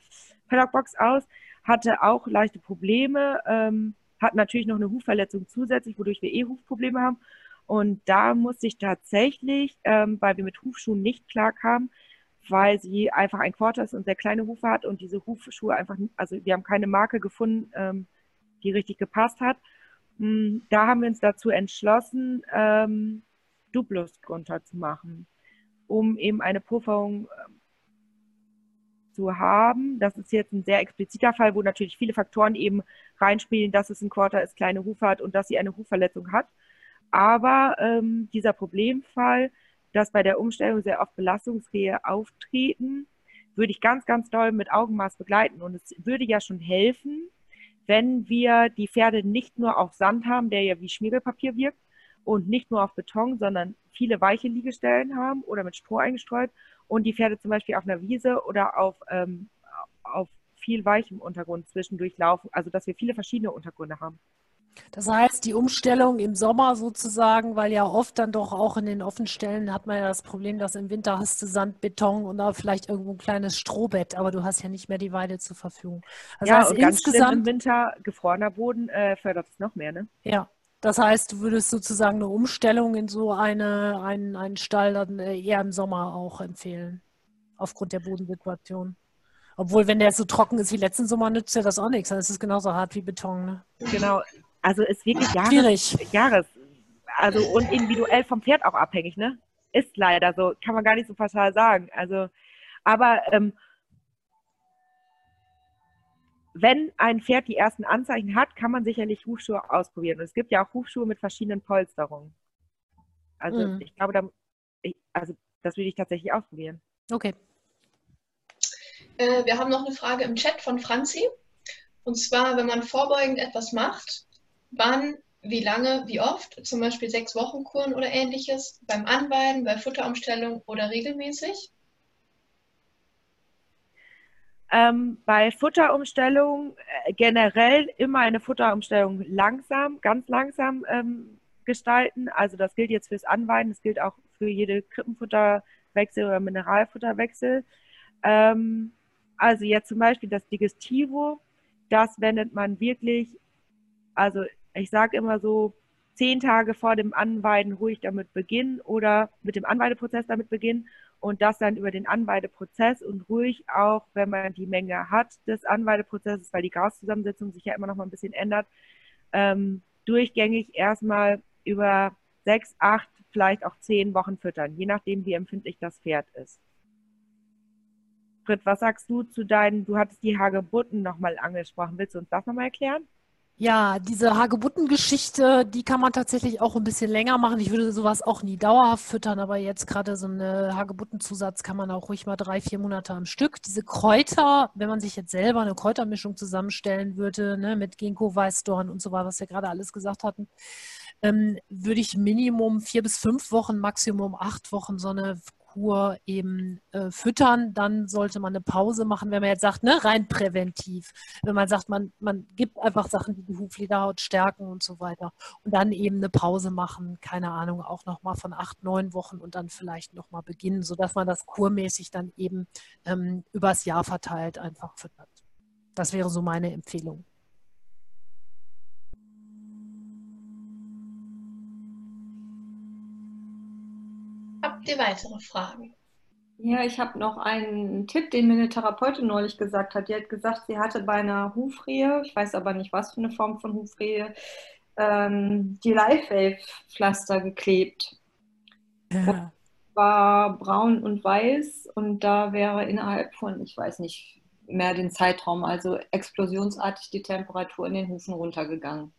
Paddockbox aus, hatte auch leichte Probleme, ähm, hat natürlich noch eine Hufverletzung zusätzlich, wodurch wir eh Hufprobleme haben. Und da musste ich tatsächlich, ähm, weil wir mit Hufschuhen nicht klarkamen, weil sie einfach ein Quarter ist und sehr kleine Hufe hat und diese Hufschuhe einfach, also wir haben keine Marke gefunden, ähm, die richtig gepasst hat. Hm, da haben wir uns dazu entschlossen, ähm, Duplus drunter zu machen, um eben eine Pufferung äh, zu haben. Das ist jetzt ein sehr expliziter Fall, wo natürlich viele Faktoren eben reinspielen, dass es ein Quarter ist, kleine Hufe hat und dass sie eine Hufverletzung hat. Aber ähm, dieser Problemfall, dass bei der Umstellung sehr oft Belastungsrehe auftreten, würde ich ganz, ganz doll mit Augenmaß begleiten. Und es würde ja schon helfen, wenn wir die Pferde nicht nur auf Sand haben, der ja wie Schmiergelpapier wirkt, und nicht nur auf Beton, sondern viele weiche Liegestellen haben oder mit Stroh eingestreut und die Pferde zum Beispiel auf einer Wiese oder auf, ähm, auf viel weichem Untergrund zwischendurch laufen, also dass wir viele verschiedene Untergründe haben. Das heißt, die Umstellung im Sommer sozusagen, weil ja oft dann doch auch in den Offenstellen hat man ja das Problem, dass im Winter hast du Sand, Beton und da vielleicht irgendwo ein kleines Strohbett, aber du hast ja nicht mehr die Weide zur Verfügung. Das ja, heißt, und ganz insgesamt im Winter gefrorener Boden äh, fördert es noch mehr, ne? Ja. Das heißt, du würdest sozusagen eine Umstellung in so eine, einen, einen Stall dann äh, eher im Sommer auch empfehlen, aufgrund der Bodensituation. Obwohl, wenn der so trocken ist wie letzten Sommer, nützt ja das auch nichts. Dann ist es genauso hart wie Beton. Ne? Genau, also ist wirklich Jahres, Schwierig. Jahres, also und individuell vom Pferd auch abhängig, ne? Ist leider so, kann man gar nicht so pauschal sagen. Also, aber ähm, wenn ein Pferd die ersten Anzeichen hat, kann man sicherlich Hufschuhe ausprobieren. Und es gibt ja auch Hufschuhe mit verschiedenen Polsterungen. Also mhm. ich glaube, da, ich, also das würde ich tatsächlich ausprobieren. Okay. Äh, wir haben noch eine Frage im Chat von Franzi. Und zwar, wenn man vorbeugend etwas macht, wann, wie lange, wie oft, zum Beispiel sechs Wochen Kuren oder ähnliches, beim Anweiden, bei Futterumstellung oder regelmäßig? Ähm, bei Futterumstellung äh, generell immer eine Futterumstellung langsam, ganz langsam ähm, gestalten. Also das gilt jetzt fürs Anweiden, das gilt auch für jede Krippenfutterwechsel oder Mineralfutterwechsel. Ähm, also jetzt zum Beispiel das Digestivo, das wendet man wirklich also ich sage immer so zehn Tage vor dem Anweiden ruhig damit beginnen oder mit dem Anweideprozess damit beginnen und das dann über den Anweideprozess und ruhig auch, wenn man die Menge hat des Anweideprozesses, weil die Gaszusammensetzung sich ja immer noch mal ein bisschen ändert, ähm, durchgängig erstmal über sechs, acht, vielleicht auch zehn Wochen füttern, je nachdem, wie empfindlich das Pferd ist. Britt, was sagst du zu deinen, du hattest die Hagebutten nochmal angesprochen. Willst du uns das nochmal erklären? Ja, diese Hagebutten-Geschichte, die kann man tatsächlich auch ein bisschen länger machen. Ich würde sowas auch nie dauerhaft füttern, aber jetzt gerade so eine Hagebuttenzusatz kann man auch ruhig mal drei, vier Monate am Stück. Diese Kräuter, wenn man sich jetzt selber eine Kräutermischung zusammenstellen würde, ne, mit Ginkgo, Weißdorn und so weiter, was wir gerade alles gesagt hatten, ähm, würde ich Minimum vier bis fünf Wochen, Maximum acht Wochen so eine Kur eben äh, füttern, dann sollte man eine Pause machen, wenn man jetzt sagt, ne, rein präventiv. Wenn man sagt, man, man gibt einfach Sachen, die die Huflederhaut stärken und so weiter. Und dann eben eine Pause machen, keine Ahnung, auch nochmal von acht, neun Wochen und dann vielleicht nochmal beginnen, sodass man das kurmäßig dann eben ähm, übers Jahr verteilt einfach füttert. Das wäre so meine Empfehlung. Habt ihr weitere Fragen? Ja, ich habe noch einen Tipp, den mir eine Therapeutin neulich gesagt hat. Die hat gesagt, sie hatte bei einer Hufrehe, ich weiß aber nicht, was für eine Form von Hufrehe, ähm, die Live-Wave-Pflaster geklebt. Ja. War braun und weiß und da wäre innerhalb von, ich weiß nicht mehr den Zeitraum, also explosionsartig die Temperatur in den Hufen runtergegangen.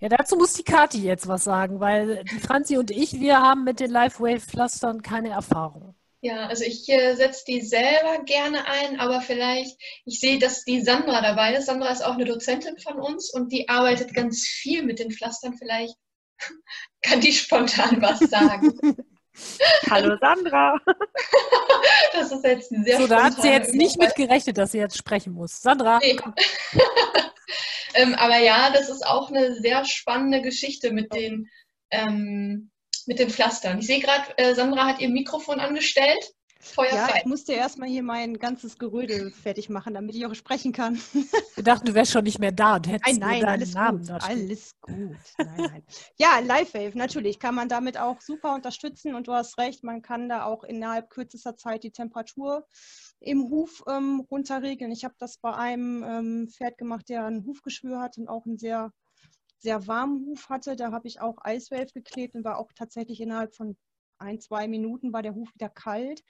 Ja, dazu muss die Kati jetzt was sagen, weil die Franzi und ich, wir haben mit den Live-Wave-Pflastern keine Erfahrung. Ja, also ich äh, setze die selber gerne ein, aber vielleicht, ich sehe, dass die Sandra dabei ist. Sandra ist auch eine Dozentin von uns und die arbeitet ganz viel mit den Pflastern. Vielleicht kann die spontan was sagen. Hallo Sandra. das ist jetzt sehr So, da hat sie jetzt nicht mit gerechnet, dass sie jetzt sprechen muss. Sandra. Nee. Ähm, aber ja, das ist auch eine sehr spannende Geschichte mit den, ähm, mit den Pflastern. Ich sehe gerade, äh, Sandra hat ihr Mikrofon angestellt. Feuer ja, frei. ich musste erstmal hier mein ganzes Gerödel fertig machen, damit ich auch sprechen kann. Wir dachten, du wärst schon nicht mehr da und hättest nein, nein, alles Namen gut, Alles gut. Nein, nein. ja, Live-Wave, natürlich kann man damit auch super unterstützen und du hast recht, man kann da auch innerhalb kürzester Zeit die Temperatur im Huf ähm, runterregeln. Ich habe das bei einem ähm, Pferd gemacht, der ein Hufgeschwür hat und auch einen sehr, sehr warmen Huf hatte. Da habe ich auch Eiswave geklebt und war auch tatsächlich innerhalb von ein, zwei Minuten war der Huf wieder kalt.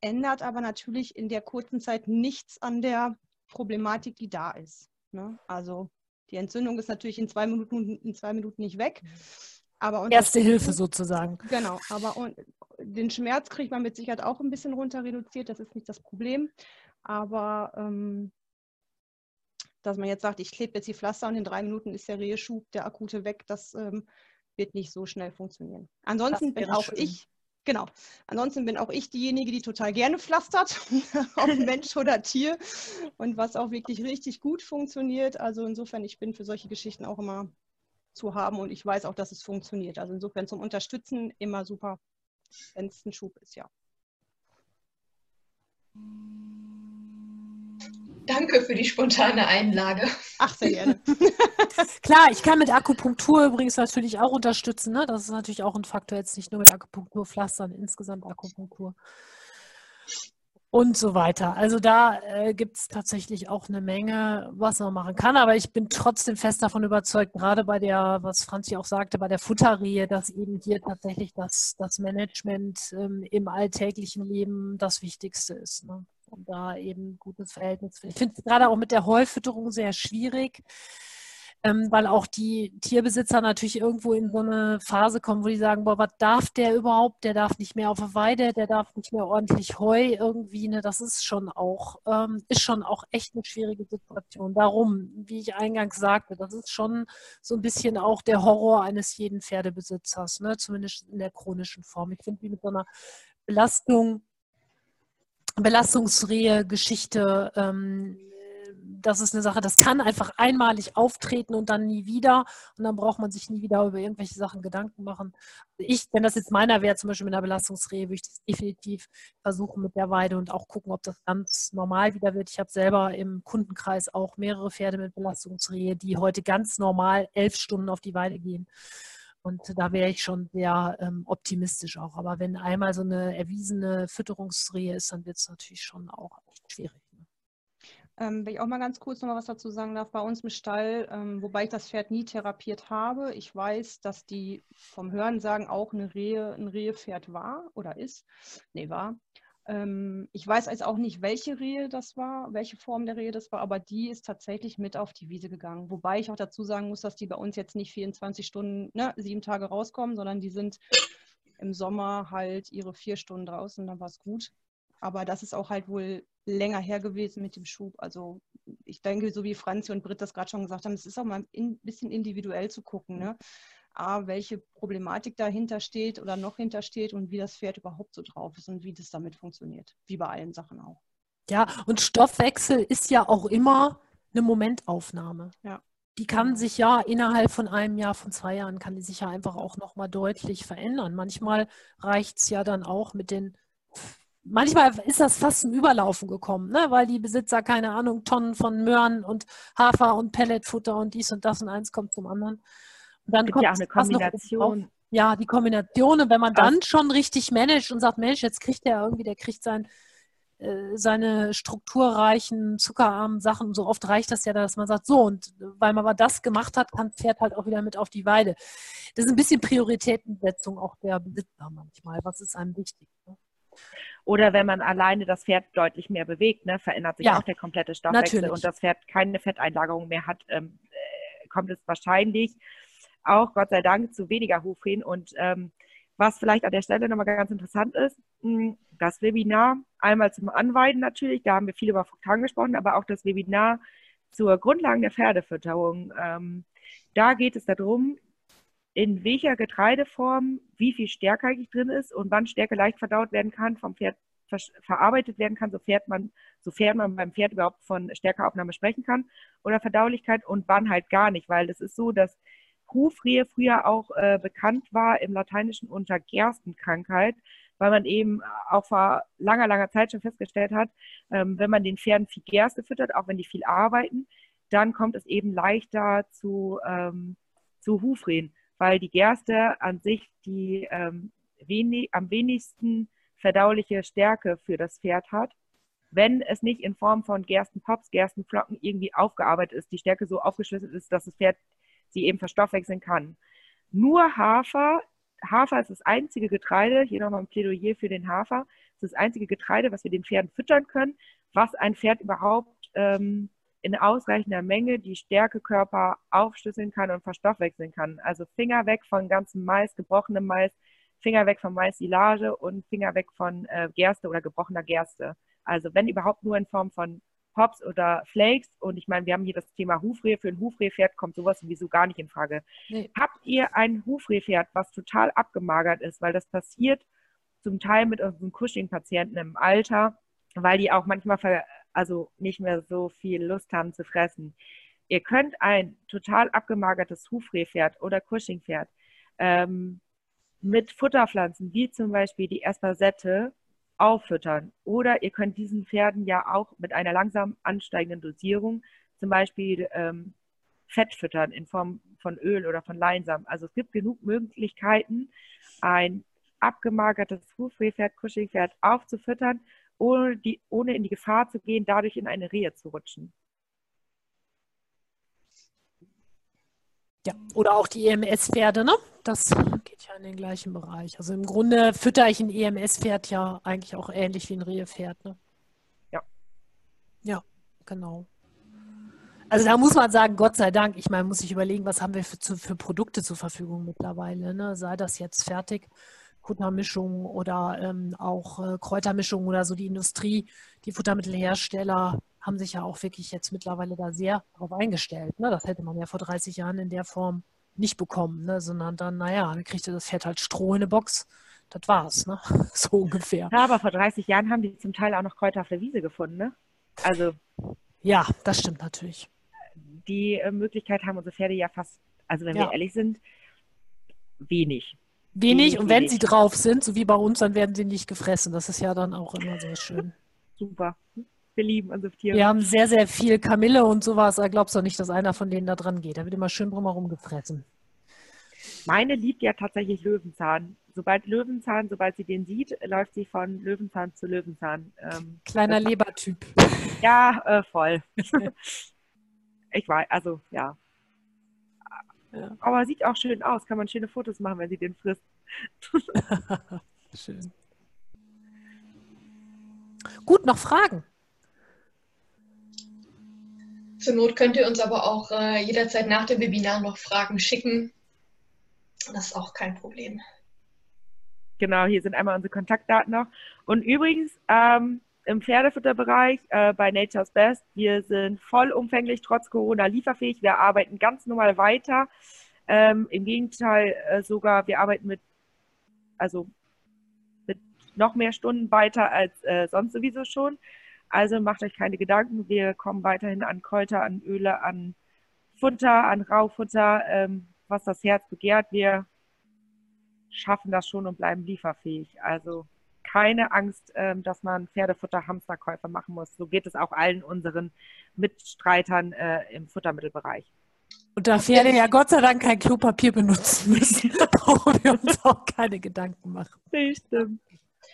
Ändert aber natürlich in der kurzen Zeit nichts an der Problematik, die da ist. Ne? Also die Entzündung ist natürlich in zwei Minuten, in zwei Minuten nicht weg. Aber Erste Hilfe sozusagen. Genau, aber den Schmerz kriegt man mit Sicherheit auch ein bisschen runter reduziert, das ist nicht das Problem. Aber ähm, dass man jetzt sagt, ich klebe jetzt die Pflaster und in drei Minuten ist der Reheschub, der akute weg, das ähm, wird nicht so schnell funktionieren. Ansonsten bin auch schön. ich, genau, ansonsten bin auch ich diejenige, die total gerne pflastert, ob Mensch oder Tier und was auch wirklich richtig gut funktioniert. Also insofern, ich bin für solche Geschichten auch immer zu haben und ich weiß auch, dass es funktioniert. Also insofern zum Unterstützen immer super wenn es ein Schub ist, ja. Danke für die spontane Einlage. Ach, sehr gerne. Klar, ich kann mit Akupunktur übrigens natürlich auch unterstützen. Ne? Das ist natürlich auch ein Faktor, jetzt nicht nur mit Akupunkturpflastern, insgesamt Akupunktur und so weiter. Also da äh, gibt es tatsächlich auch eine Menge, was man machen kann. Aber ich bin trotzdem fest davon überzeugt, gerade bei der, was Franzi auch sagte, bei der Futterrehe, dass eben hier tatsächlich das, das Management ähm, im alltäglichen Leben das Wichtigste ist. Ne? Und da eben gutes Verhältnis. Ich finde es gerade auch mit der Heufütterung sehr schwierig ähm, weil auch die Tierbesitzer natürlich irgendwo in so eine Phase kommen, wo die sagen, boah, was darf der überhaupt? Der darf nicht mehr auf der Weide, der darf nicht mehr ordentlich Heu irgendwie. Ne? Das ist schon auch, ähm, ist schon auch echt eine schwierige Situation. Darum, wie ich eingangs sagte, das ist schon so ein bisschen auch der Horror eines jeden Pferdebesitzers, ne? zumindest in der chronischen Form. Ich finde, wie mit so einer Belastung, Belastungsrehe, Geschichte, ähm, das ist eine Sache, das kann einfach einmalig auftreten und dann nie wieder. Und dann braucht man sich nie wieder über irgendwelche Sachen Gedanken machen. Ich, wenn das jetzt meiner wäre, zum Beispiel mit einer Belastungsrehe, würde ich das definitiv versuchen mit der Weide und auch gucken, ob das ganz normal wieder wird. Ich habe selber im Kundenkreis auch mehrere Pferde mit Belastungsrehe, die heute ganz normal elf Stunden auf die Weide gehen. Und da wäre ich schon sehr ähm, optimistisch auch. Aber wenn einmal so eine erwiesene Fütterungsrehe ist, dann wird es natürlich schon auch echt schwierig. Ähm, wenn ich auch mal ganz kurz noch mal was dazu sagen darf, bei uns im Stall, ähm, wobei ich das Pferd nie therapiert habe, ich weiß, dass die vom Hörensagen auch eine Rehe, ein Rehepferd war oder ist. Nee, war. Ähm, ich weiß jetzt auch nicht, welche Rehe das war, welche Form der Rehe das war, aber die ist tatsächlich mit auf die Wiese gegangen. Wobei ich auch dazu sagen muss, dass die bei uns jetzt nicht 24 Stunden, ne, sieben Tage rauskommen, sondern die sind im Sommer halt ihre vier Stunden draußen, dann war es gut. Aber das ist auch halt wohl länger her gewesen mit dem Schub. Also ich denke, so wie Franzi und Britt das gerade schon gesagt haben, es ist auch mal ein bisschen individuell zu gucken. Ne? A, welche Problematik dahinter steht oder noch hintersteht und wie das Pferd überhaupt so drauf ist und wie das damit funktioniert. Wie bei allen Sachen auch. Ja, und Stoffwechsel ist ja auch immer eine Momentaufnahme. Ja. Die kann sich ja innerhalb von einem Jahr, von zwei Jahren, kann die sich ja einfach auch nochmal deutlich verändern. Manchmal reicht es ja dann auch mit den manchmal ist das fast zum Überlaufen gekommen, ne? weil die Besitzer, keine Ahnung, Tonnen von Möhren und Hafer und Pelletfutter und dies und das und eins kommt zum anderen. Dann kommt ja auch eine Kombination. Ja, die Kombination. Und wenn man dann schon richtig managt und sagt, Mensch, jetzt kriegt der irgendwie, der kriegt sein, äh, seine strukturreichen, zuckerarmen Sachen. So oft reicht das ja, dass man sagt, so, und weil man aber das gemacht hat, kann Pferd halt auch wieder mit auf die Weide. Das ist ein bisschen Prioritätensetzung auch der Besitzer manchmal. Was ist einem wichtig? Ne? Oder wenn man alleine das Pferd deutlich mehr bewegt, ne, verändert sich ja, auch der komplette Stoffwechsel natürlich. und das Pferd keine Fetteinlagerung mehr hat, ähm, äh, kommt es wahrscheinlich auch Gott sei Dank zu weniger Hufrehen. Und ähm, was vielleicht an der Stelle nochmal ganz interessant ist, hm, das Webinar einmal zum Anweiden natürlich, da haben wir viel über Fruktan gesprochen, aber auch das Webinar zur Grundlagen der Pferdefütterung. Ähm, da geht es darum, in welcher Getreideform wie viel Stärke eigentlich drin ist und wann Stärke leicht verdaut werden kann, vom Pferd ver verarbeitet werden kann, sofern man, sofern man beim Pferd überhaupt von Stärkeaufnahme sprechen kann oder Verdaulichkeit und wann halt gar nicht, weil es ist so, dass Hufrehe früher auch äh, bekannt war im Lateinischen unter Gerstenkrankheit, weil man eben auch vor langer, langer Zeit schon festgestellt hat, ähm, wenn man den Pferden viel Gerste füttert, auch wenn die viel arbeiten, dann kommt es eben leichter zu, ähm, zu Hufrehen, weil die Gerste an sich die ähm, wenig, am wenigsten verdauliche Stärke für das Pferd hat. Wenn es nicht in Form von Gerstenpops, Gerstenflocken irgendwie aufgearbeitet ist, die Stärke so aufgeschlüsselt ist, dass das Pferd sie eben verstoffwechseln kann. Nur Hafer, Hafer ist das einzige Getreide, hier nochmal ein Plädoyer für den Hafer, ist das einzige Getreide, was wir den Pferden füttern können, was ein Pferd überhaupt ähm, in ausreichender Menge die Stärkekörper aufschlüsseln kann und verstoffwechseln kann. Also Finger weg von ganzem Mais, gebrochenem Mais, Finger weg von Mais-Silage und Finger weg von äh, Gerste oder gebrochener Gerste. Also wenn überhaupt nur in Form von Pops oder Flakes. Und ich meine, wir haben hier das Thema Hufrehe. Für ein Hufrehpferd kommt sowas sowieso gar nicht in Frage. Nee. Habt ihr ein Hufrehpferd, was total abgemagert ist? Weil das passiert zum Teil mit unseren Cushing-Patienten im Alter, weil die auch manchmal also nicht mehr so viel Lust haben zu fressen. Ihr könnt ein total abgemagertes Hufrehpferd oder Cushing-Pferd ähm, mit Futterpflanzen, wie zum Beispiel die Espasette, auffüttern. Oder ihr könnt diesen Pferden ja auch mit einer langsam ansteigenden Dosierung zum Beispiel ähm, Fett füttern in Form von Öl oder von Leinsamen. Also es gibt genug Möglichkeiten, ein abgemagertes Hufrehpferd, Cushingpferd aufzufüttern, ohne, die, ohne in die Gefahr zu gehen, dadurch in eine Rehe zu rutschen. Ja, oder auch die EMS-Pferde, ne? Das ja in den gleichen Bereich. Also im Grunde fütter ich ein EMS-Pferd ja eigentlich auch ähnlich wie ein Rehepferd, ne? Ja. Ja, genau. Also da muss man sagen, Gott sei Dank, ich meine, muss ich überlegen, was haben wir für, für Produkte zur Verfügung mittlerweile, ne? Sei das jetzt fertig, Futtermischungen oder ähm, auch äh, Kräutermischungen oder so die Industrie, die Futtermittelhersteller haben sich ja auch wirklich jetzt mittlerweile da sehr darauf eingestellt. Ne? Das hätte man ja vor 30 Jahren in der Form nicht bekommen, ne? sondern dann, naja, dann kriegte das Pferd halt Stroh in eine Box. Das war's, ne? so ungefähr. Ja, aber vor 30 Jahren haben die zum Teil auch noch Kräuter auf der Wiese gefunden, ne? Also. Ja, das stimmt natürlich. Die äh, Möglichkeit haben unsere Pferde ja fast, also wenn ja. wir ehrlich sind, wenig. Wenig, und wenn wenig. sie drauf sind, so wie bei uns, dann werden sie nicht gefressen. Das ist ja dann auch immer so schön. Super. Wir lieben unsere Tiere. Wir haben sehr, sehr viel Kamille und sowas. Da glaubst du nicht, dass einer von denen da dran geht. Da wird immer schön drumherum gefressen. Meine liebt ja tatsächlich Löwenzahn. Sobald Löwenzahn, sobald sie den sieht, läuft sie von Löwenzahn zu Löwenzahn. Ähm, Kleiner Lebertyp. Ja, äh, voll. ich weiß, also ja. ja. Aber sieht auch schön aus. Kann man schöne Fotos machen, wenn sie den frisst. schön. Gut, noch Fragen? Zur Not könnt ihr uns aber auch äh, jederzeit nach dem Webinar noch Fragen schicken. Das ist auch kein Problem. Genau, hier sind einmal unsere Kontaktdaten noch. Und übrigens, ähm, im Pferdefutterbereich äh, bei Nature's Best, wir sind vollumfänglich trotz Corona lieferfähig. Wir arbeiten ganz normal weiter. Ähm, Im Gegenteil, äh, sogar, wir arbeiten mit, also mit noch mehr Stunden weiter als äh, sonst sowieso schon. Also macht euch keine Gedanken. Wir kommen weiterhin an Kräuter, an Öle, an Futter, an Raufutter. Ähm, was das Herz begehrt. Wir schaffen das schon und bleiben lieferfähig. Also keine Angst, ähm, dass man Pferdefutter Hamsterkäufe machen muss. So geht es auch allen unseren Mitstreitern äh, im Futtermittelbereich. Und da Pferde ja Gott sei Dank kein Klopapier benutzen müssen, brauchen wir uns auch keine Gedanken machen. Nee, stimmt.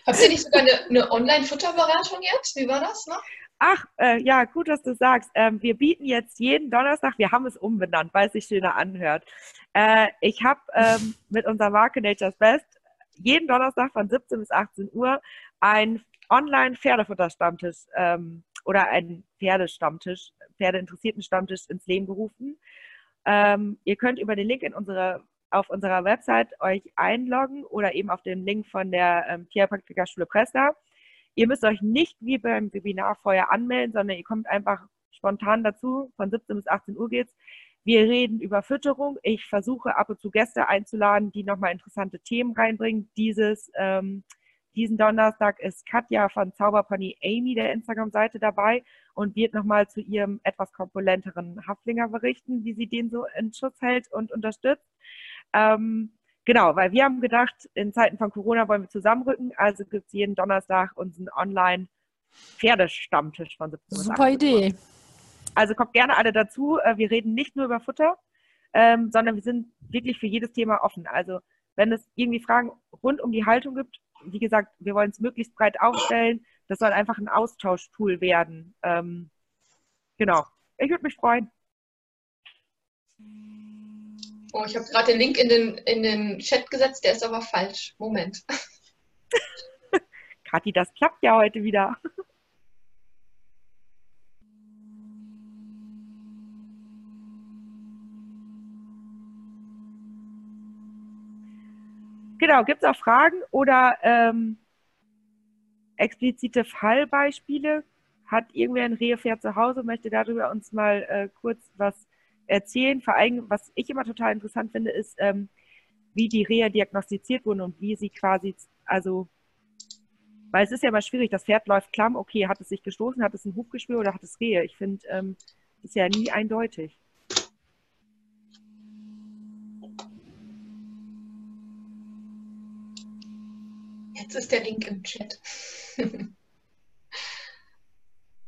Habt ihr nicht sogar eine, eine Online-Futterberatung jetzt? Wie war das noch? Ach, äh, ja, gut, dass du sagst. Ähm, wir bieten jetzt jeden Donnerstag, wir haben es umbenannt, weil es sich schöner anhört. Äh, ich habe ähm, mit unserer Marke Nature's Best jeden Donnerstag von 17 bis 18 Uhr ein Online-Pferdefutter-Stammtisch ähm, oder ein Pferdestammtisch, Pferdeinteressierten Stammtisch ins Leben gerufen. Ähm, ihr könnt über den Link in unsere, auf unserer Website euch einloggen oder eben auf den Link von der ähm, Tierpraktikerschule Presta. Ihr müsst euch nicht wie beim Webinar vorher anmelden, sondern ihr kommt einfach spontan dazu. Von 17 bis 18 Uhr geht's. Wir reden über Fütterung. Ich versuche ab und zu Gäste einzuladen, die nochmal interessante Themen reinbringen. Dieses, ähm, diesen Donnerstag ist Katja von Zauberpony Amy der Instagram-Seite dabei und wird nochmal zu ihrem etwas komponenteren Haflinger berichten, wie sie den so in Schutz hält und unterstützt. Ähm, Genau, weil wir haben gedacht, in Zeiten von Corona wollen wir zusammenrücken, also gibt es jeden Donnerstag unseren Online-Pferdestammtisch von 17 Uhr. Super Idee. Also kommt gerne alle dazu. Äh, wir reden nicht nur über Futter, ähm, sondern wir sind wirklich für jedes Thema offen. Also wenn es irgendwie Fragen rund um die Haltung gibt, wie gesagt, wir wollen es möglichst breit aufstellen. Das soll einfach ein Austauschtool werden. Ähm, genau. Ich würde mich freuen. Oh, ich habe gerade den Link in den, in den Chat gesetzt, der ist aber falsch. Moment. Kathi, das klappt ja heute wieder. Genau, gibt es auch Fragen oder ähm, explizite Fallbeispiele? Hat irgendwer ein Rehepferd zu Hause, möchte darüber uns mal äh, kurz was erzählen. Vor allem, was ich immer total interessant finde, ist, ähm, wie die Rehe diagnostiziert wurden und wie sie quasi, also, weil es ist ja immer schwierig, das Pferd läuft klamm, okay, hat es sich gestoßen, hat es ein Hufgeschwür oder hat es Rehe? Ich finde, ähm, ist ja nie eindeutig. Jetzt ist der Link im Chat.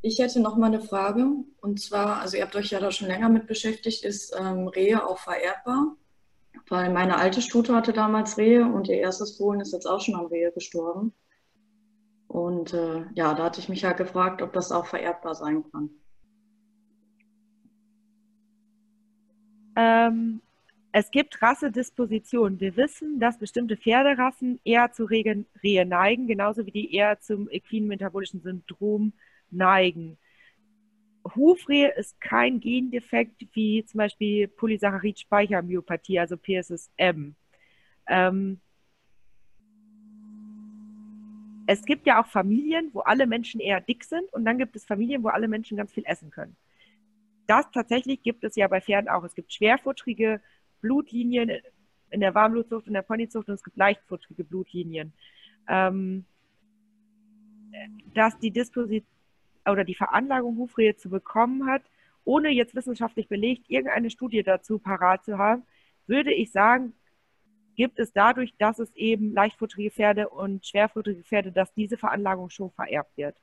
Ich hätte noch mal eine Frage. Und zwar, also ihr habt euch ja da schon länger mit beschäftigt, ist ähm, Rehe auch vererbbar? Weil meine alte Stute hatte damals Rehe und ihr erstes Fohlen ist jetzt auch schon am Rehe gestorben. Und äh, ja, da hatte ich mich ja gefragt, ob das auch vererbbar sein kann. Ähm, es gibt Rassedispositionen. Wir wissen, dass bestimmte Pferderassen eher zu Rehe neigen, genauso wie die eher zum equinen metabolischen Syndrom neigen. Hufrehe ist kein Gendefekt wie zum Beispiel Polysaccharid-Speichermyopathie, also PSSM. Ähm, es gibt ja auch Familien, wo alle Menschen eher dick sind und dann gibt es Familien, wo alle Menschen ganz viel essen können. Das tatsächlich gibt es ja bei Pferden auch. Es gibt schwerfutterige Blutlinien in der Warmblutzucht, in der Ponyzucht und es gibt leichtfutterige Blutlinien. Ähm, dass die Disposition oder die Veranlagung, Hufrehe zu bekommen hat, ohne jetzt wissenschaftlich belegt irgendeine Studie dazu parat zu haben, würde ich sagen, gibt es dadurch, dass es eben leichtfutterige Pferde und schwerfutterige Pferde, dass diese Veranlagung schon vererbt wird.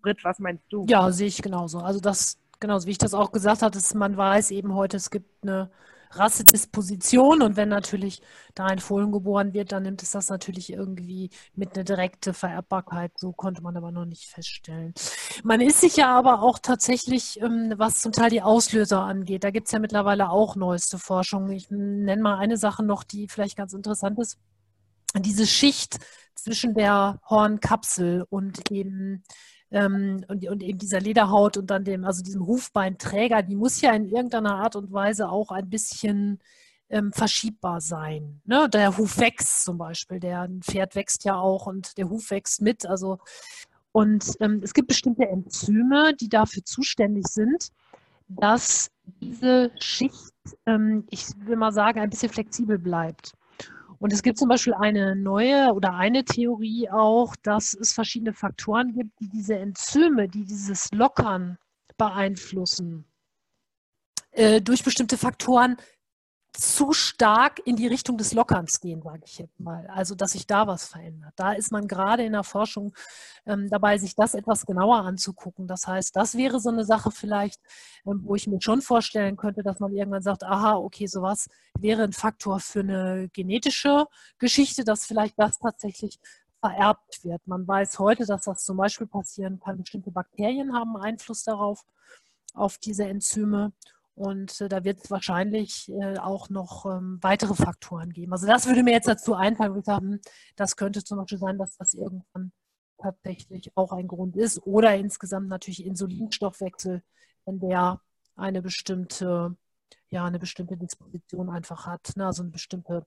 Britt, was meinst du? Ja, sehe ich genauso. Also das, genauso wie ich das auch gesagt hatte, man weiß eben heute, es gibt eine Rassedisposition und wenn natürlich da ein Fohlen geboren wird, dann nimmt es das natürlich irgendwie mit einer direkten Vererbbarkeit. So konnte man aber noch nicht feststellen. Man ist sich ja aber auch tatsächlich, ähm, was zum Teil die Auslöser angeht, da gibt es ja mittlerweile auch neueste Forschung. Ich nenne mal eine Sache noch, die vielleicht ganz interessant ist. Diese Schicht zwischen der Hornkapsel und eben ähm, und, und, eben dieser Lederhaut und dann dem, also diesem Hufbeinträger, die muss ja in irgendeiner Art und Weise auch ein bisschen ähm, verschiebbar sein. Ne? Der Huf wächst zum Beispiel, der Pferd wächst ja auch und der Huf wächst mit. Also und ähm, es gibt bestimmte Enzyme, die dafür zuständig sind, dass diese Schicht, ähm, ich will mal sagen, ein bisschen flexibel bleibt. Und es gibt zum Beispiel eine neue oder eine Theorie auch, dass es verschiedene Faktoren gibt, die diese Enzyme, die dieses Lockern beeinflussen, äh, durch bestimmte Faktoren zu stark in die Richtung des Lockerns gehen, sage ich jetzt mal. Also, dass sich da was verändert. Da ist man gerade in der Forschung ähm, dabei, sich das etwas genauer anzugucken. Das heißt, das wäre so eine Sache vielleicht, ähm, wo ich mir schon vorstellen könnte, dass man irgendwann sagt, aha, okay, sowas wäre ein Faktor für eine genetische Geschichte, dass vielleicht das tatsächlich vererbt wird. Man weiß heute, dass das zum Beispiel passieren kann. Bestimmte Bakterien haben Einfluss darauf, auf diese Enzyme. Und äh, da wird es wahrscheinlich äh, auch noch ähm, weitere Faktoren geben. Also das würde mir jetzt dazu einfallen, wo ich sage, hm, das könnte zum Beispiel sein, dass das irgendwann tatsächlich auch ein Grund ist. Oder insgesamt natürlich Insulinstoffwechsel, wenn der eine bestimmte, ja, eine bestimmte Disposition einfach hat. Ne? Also eine bestimmte,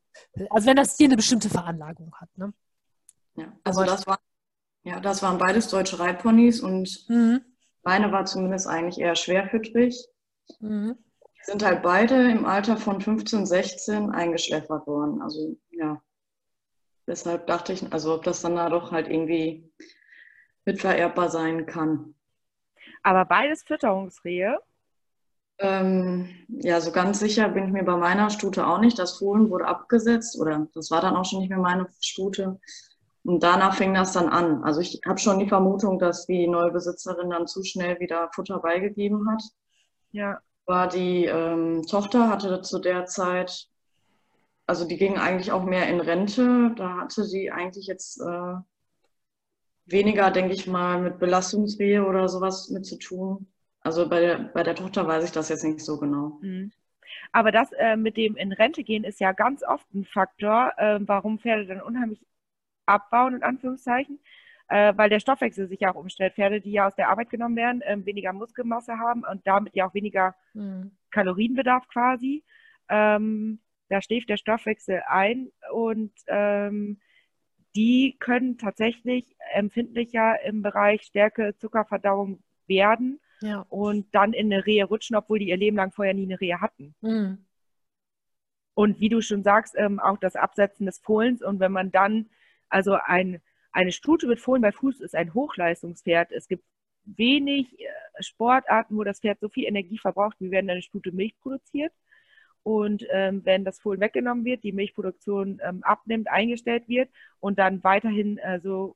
also wenn das Tier eine bestimmte Veranlagung hat. Ne? Ja, also das war, ja, das waren beides deutsche Reitponys und mhm. meine war zumindest eigentlich eher schwerfüttrig. Mhm. Die sind halt beide im Alter von 15, 16 eingeschläfert worden. Also ja, deshalb dachte ich, also ob das dann da doch halt irgendwie mitvererbbar sein kann. Aber beides Fütterungsrehe? Ähm, ja, so ganz sicher bin ich mir bei meiner Stute auch nicht. Das Fohlen wurde abgesetzt oder das war dann auch schon nicht mehr meine Stute. Und danach fing das dann an. Also ich habe schon die Vermutung, dass die neue Besitzerin dann zu schnell wieder Futter beigegeben hat. Ja. War die ähm, Tochter hatte zu der Zeit, also die ging eigentlich auch mehr in Rente. Da hatte sie eigentlich jetzt äh, weniger, denke ich mal, mit Belastungsrehe oder sowas mit zu tun. Also bei der, bei der Tochter weiß ich das jetzt nicht so genau. Mhm. Aber das äh, mit dem in Rente gehen ist ja ganz oft ein Faktor, äh, warum Pferde dann unheimlich abbauen, in Anführungszeichen äh, weil der Stoffwechsel sich ja auch umstellt. Pferde, die ja aus der Arbeit genommen werden, äh, weniger Muskelmasse haben und damit ja auch weniger mhm. Kalorienbedarf quasi. Ähm, da schläft der Stoffwechsel ein und ähm, die können tatsächlich empfindlicher im Bereich Stärke, Zuckerverdauung werden ja. und dann in eine Rehe rutschen, obwohl die ihr Leben lang vorher nie eine Rehe hatten. Mhm. Und wie du schon sagst, ähm, auch das Absetzen des Fohlens und wenn man dann also ein eine Stute mit Fohlen bei Fuß ist ein Hochleistungspferd. Es gibt wenig äh, Sportarten, wo das Pferd so viel Energie verbraucht, wie wenn eine Stute Milch produziert. Und ähm, wenn das Fohlen weggenommen wird, die Milchproduktion ähm, abnimmt, eingestellt wird und dann weiterhin äh, so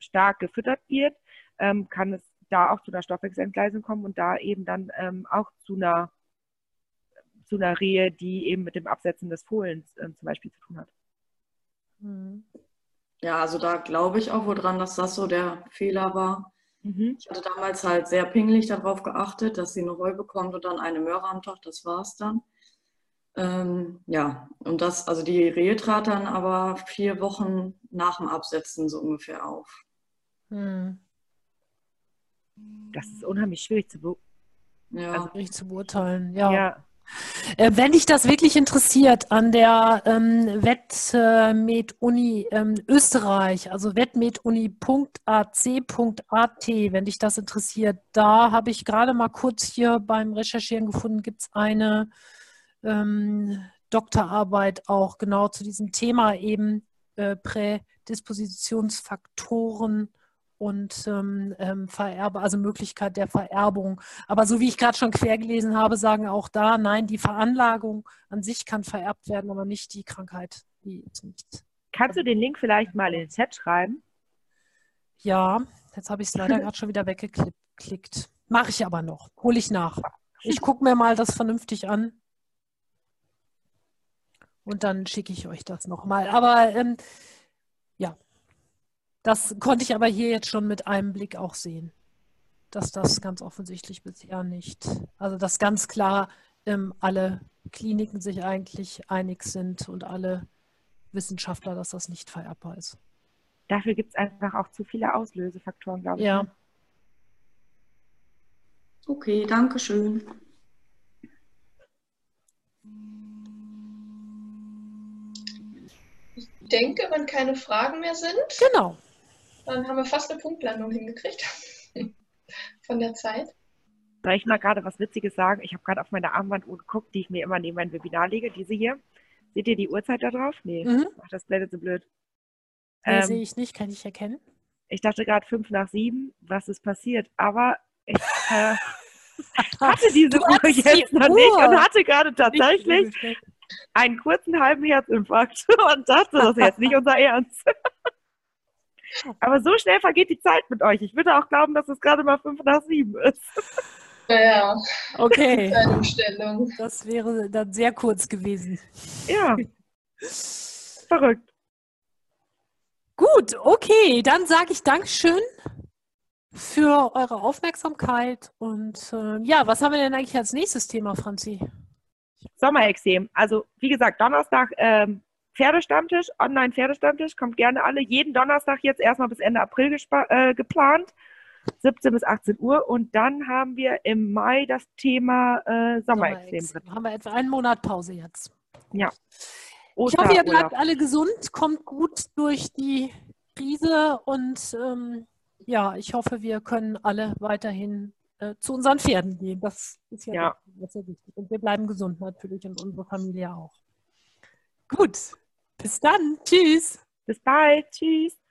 stark gefüttert wird, ähm, kann es da auch zu einer Stoffwechselentgleisung kommen und da eben dann ähm, auch zu einer, zu einer Rehe, die eben mit dem Absetzen des Fohlens äh, zum Beispiel zu tun hat. Mhm. Ja, also da glaube ich auch wohl dran, dass das so der Fehler war. Mhm. Ich hatte damals halt sehr pingelig darauf geachtet, dass sie eine Heu bekommt und dann eine Möhre am Tag, das war es dann. Ähm, ja, und das, also die Rehe trat dann aber vier Wochen nach dem Absetzen so ungefähr auf. Hm. Das ist unheimlich schwierig zu, be ja. also, zu beurteilen. Ja. ja. Äh, wenn dich das wirklich interessiert, an der ähm, Wettmed-Uni ähm, Österreich, also wettmeduni.ac.at, wenn dich das interessiert, da habe ich gerade mal kurz hier beim Recherchieren gefunden, gibt es eine ähm, Doktorarbeit auch genau zu diesem Thema eben äh, Prädispositionsfaktoren und ähm, ähm, Vererbe, also Möglichkeit der Vererbung. Aber so wie ich gerade schon quer gelesen habe, sagen auch da, nein, die Veranlagung an sich kann vererbt werden, aber nicht die Krankheit. Die. Kannst du den Link vielleicht mal in den Chat schreiben? Ja, jetzt habe ich es leider gerade schon wieder weggeklickt. Mache ich aber noch. Hole ich nach. Ich gucke mir mal das vernünftig an. Und dann schicke ich euch das nochmal. Aber ähm, ja, das konnte ich aber hier jetzt schon mit einem Blick auch sehen, dass das ganz offensichtlich bisher nicht, also dass ganz klar ähm, alle Kliniken sich eigentlich einig sind und alle Wissenschaftler, dass das nicht vererbbar ist. Dafür gibt es einfach auch zu viele Auslösefaktoren, glaube ich. Ja. Ne? Okay, danke schön. Ich denke, wenn keine Fragen mehr sind. Genau. Dann haben wir fast eine Punktlandung hingekriegt. Von der Zeit. Soll ich mal gerade was Witziges sagen? Ich habe gerade auf meine Armbanduhr geguckt, die ich mir immer neben mein Webinar lege, diese hier. Seht ihr die Uhrzeit da drauf? Nee, mhm. Ach, das blendet so blöd. Nee, ähm, sehe ich nicht, kann ich erkennen. Ich dachte gerade fünf nach sieben, was ist passiert? Aber ich äh, hatte diese Uhr jetzt noch Uhr. nicht und hatte gerade tatsächlich einen kurzen halben Herzinfarkt und dachte, das ist jetzt nicht unser Ernst. Aber so schnell vergeht die Zeit mit euch. Ich würde auch glauben, dass es gerade mal fünf nach sieben ist. Ja, okay. Das wäre dann sehr kurz gewesen. Ja. Verrückt. Gut, okay. Dann sage ich Dankeschön für eure Aufmerksamkeit. Und äh, ja, was haben wir denn eigentlich als nächstes Thema, Franzi? Sommerexem. Also, wie gesagt, Donnerstag ähm, Pferdestammtisch, Online-Pferdestammtisch, kommt gerne alle. Jeden Donnerstag jetzt erstmal bis Ende April äh, geplant. 17 bis 18 Uhr. Und dann haben wir im Mai das Thema äh. Sommerexem. Haben wir etwa einen Monat Pause jetzt. Ja. ich hoffe, ihr bleibt alle gesund, kommt gut durch die Krise und ähm, ja, ich hoffe, wir können alle weiterhin äh, zu unseren Pferden gehen. Das ist ja, ja. sehr wichtig. Und wir bleiben gesund natürlich und unsere Familie auch. Gut, bis dann. Tschüss. Bis bald. Tschüss.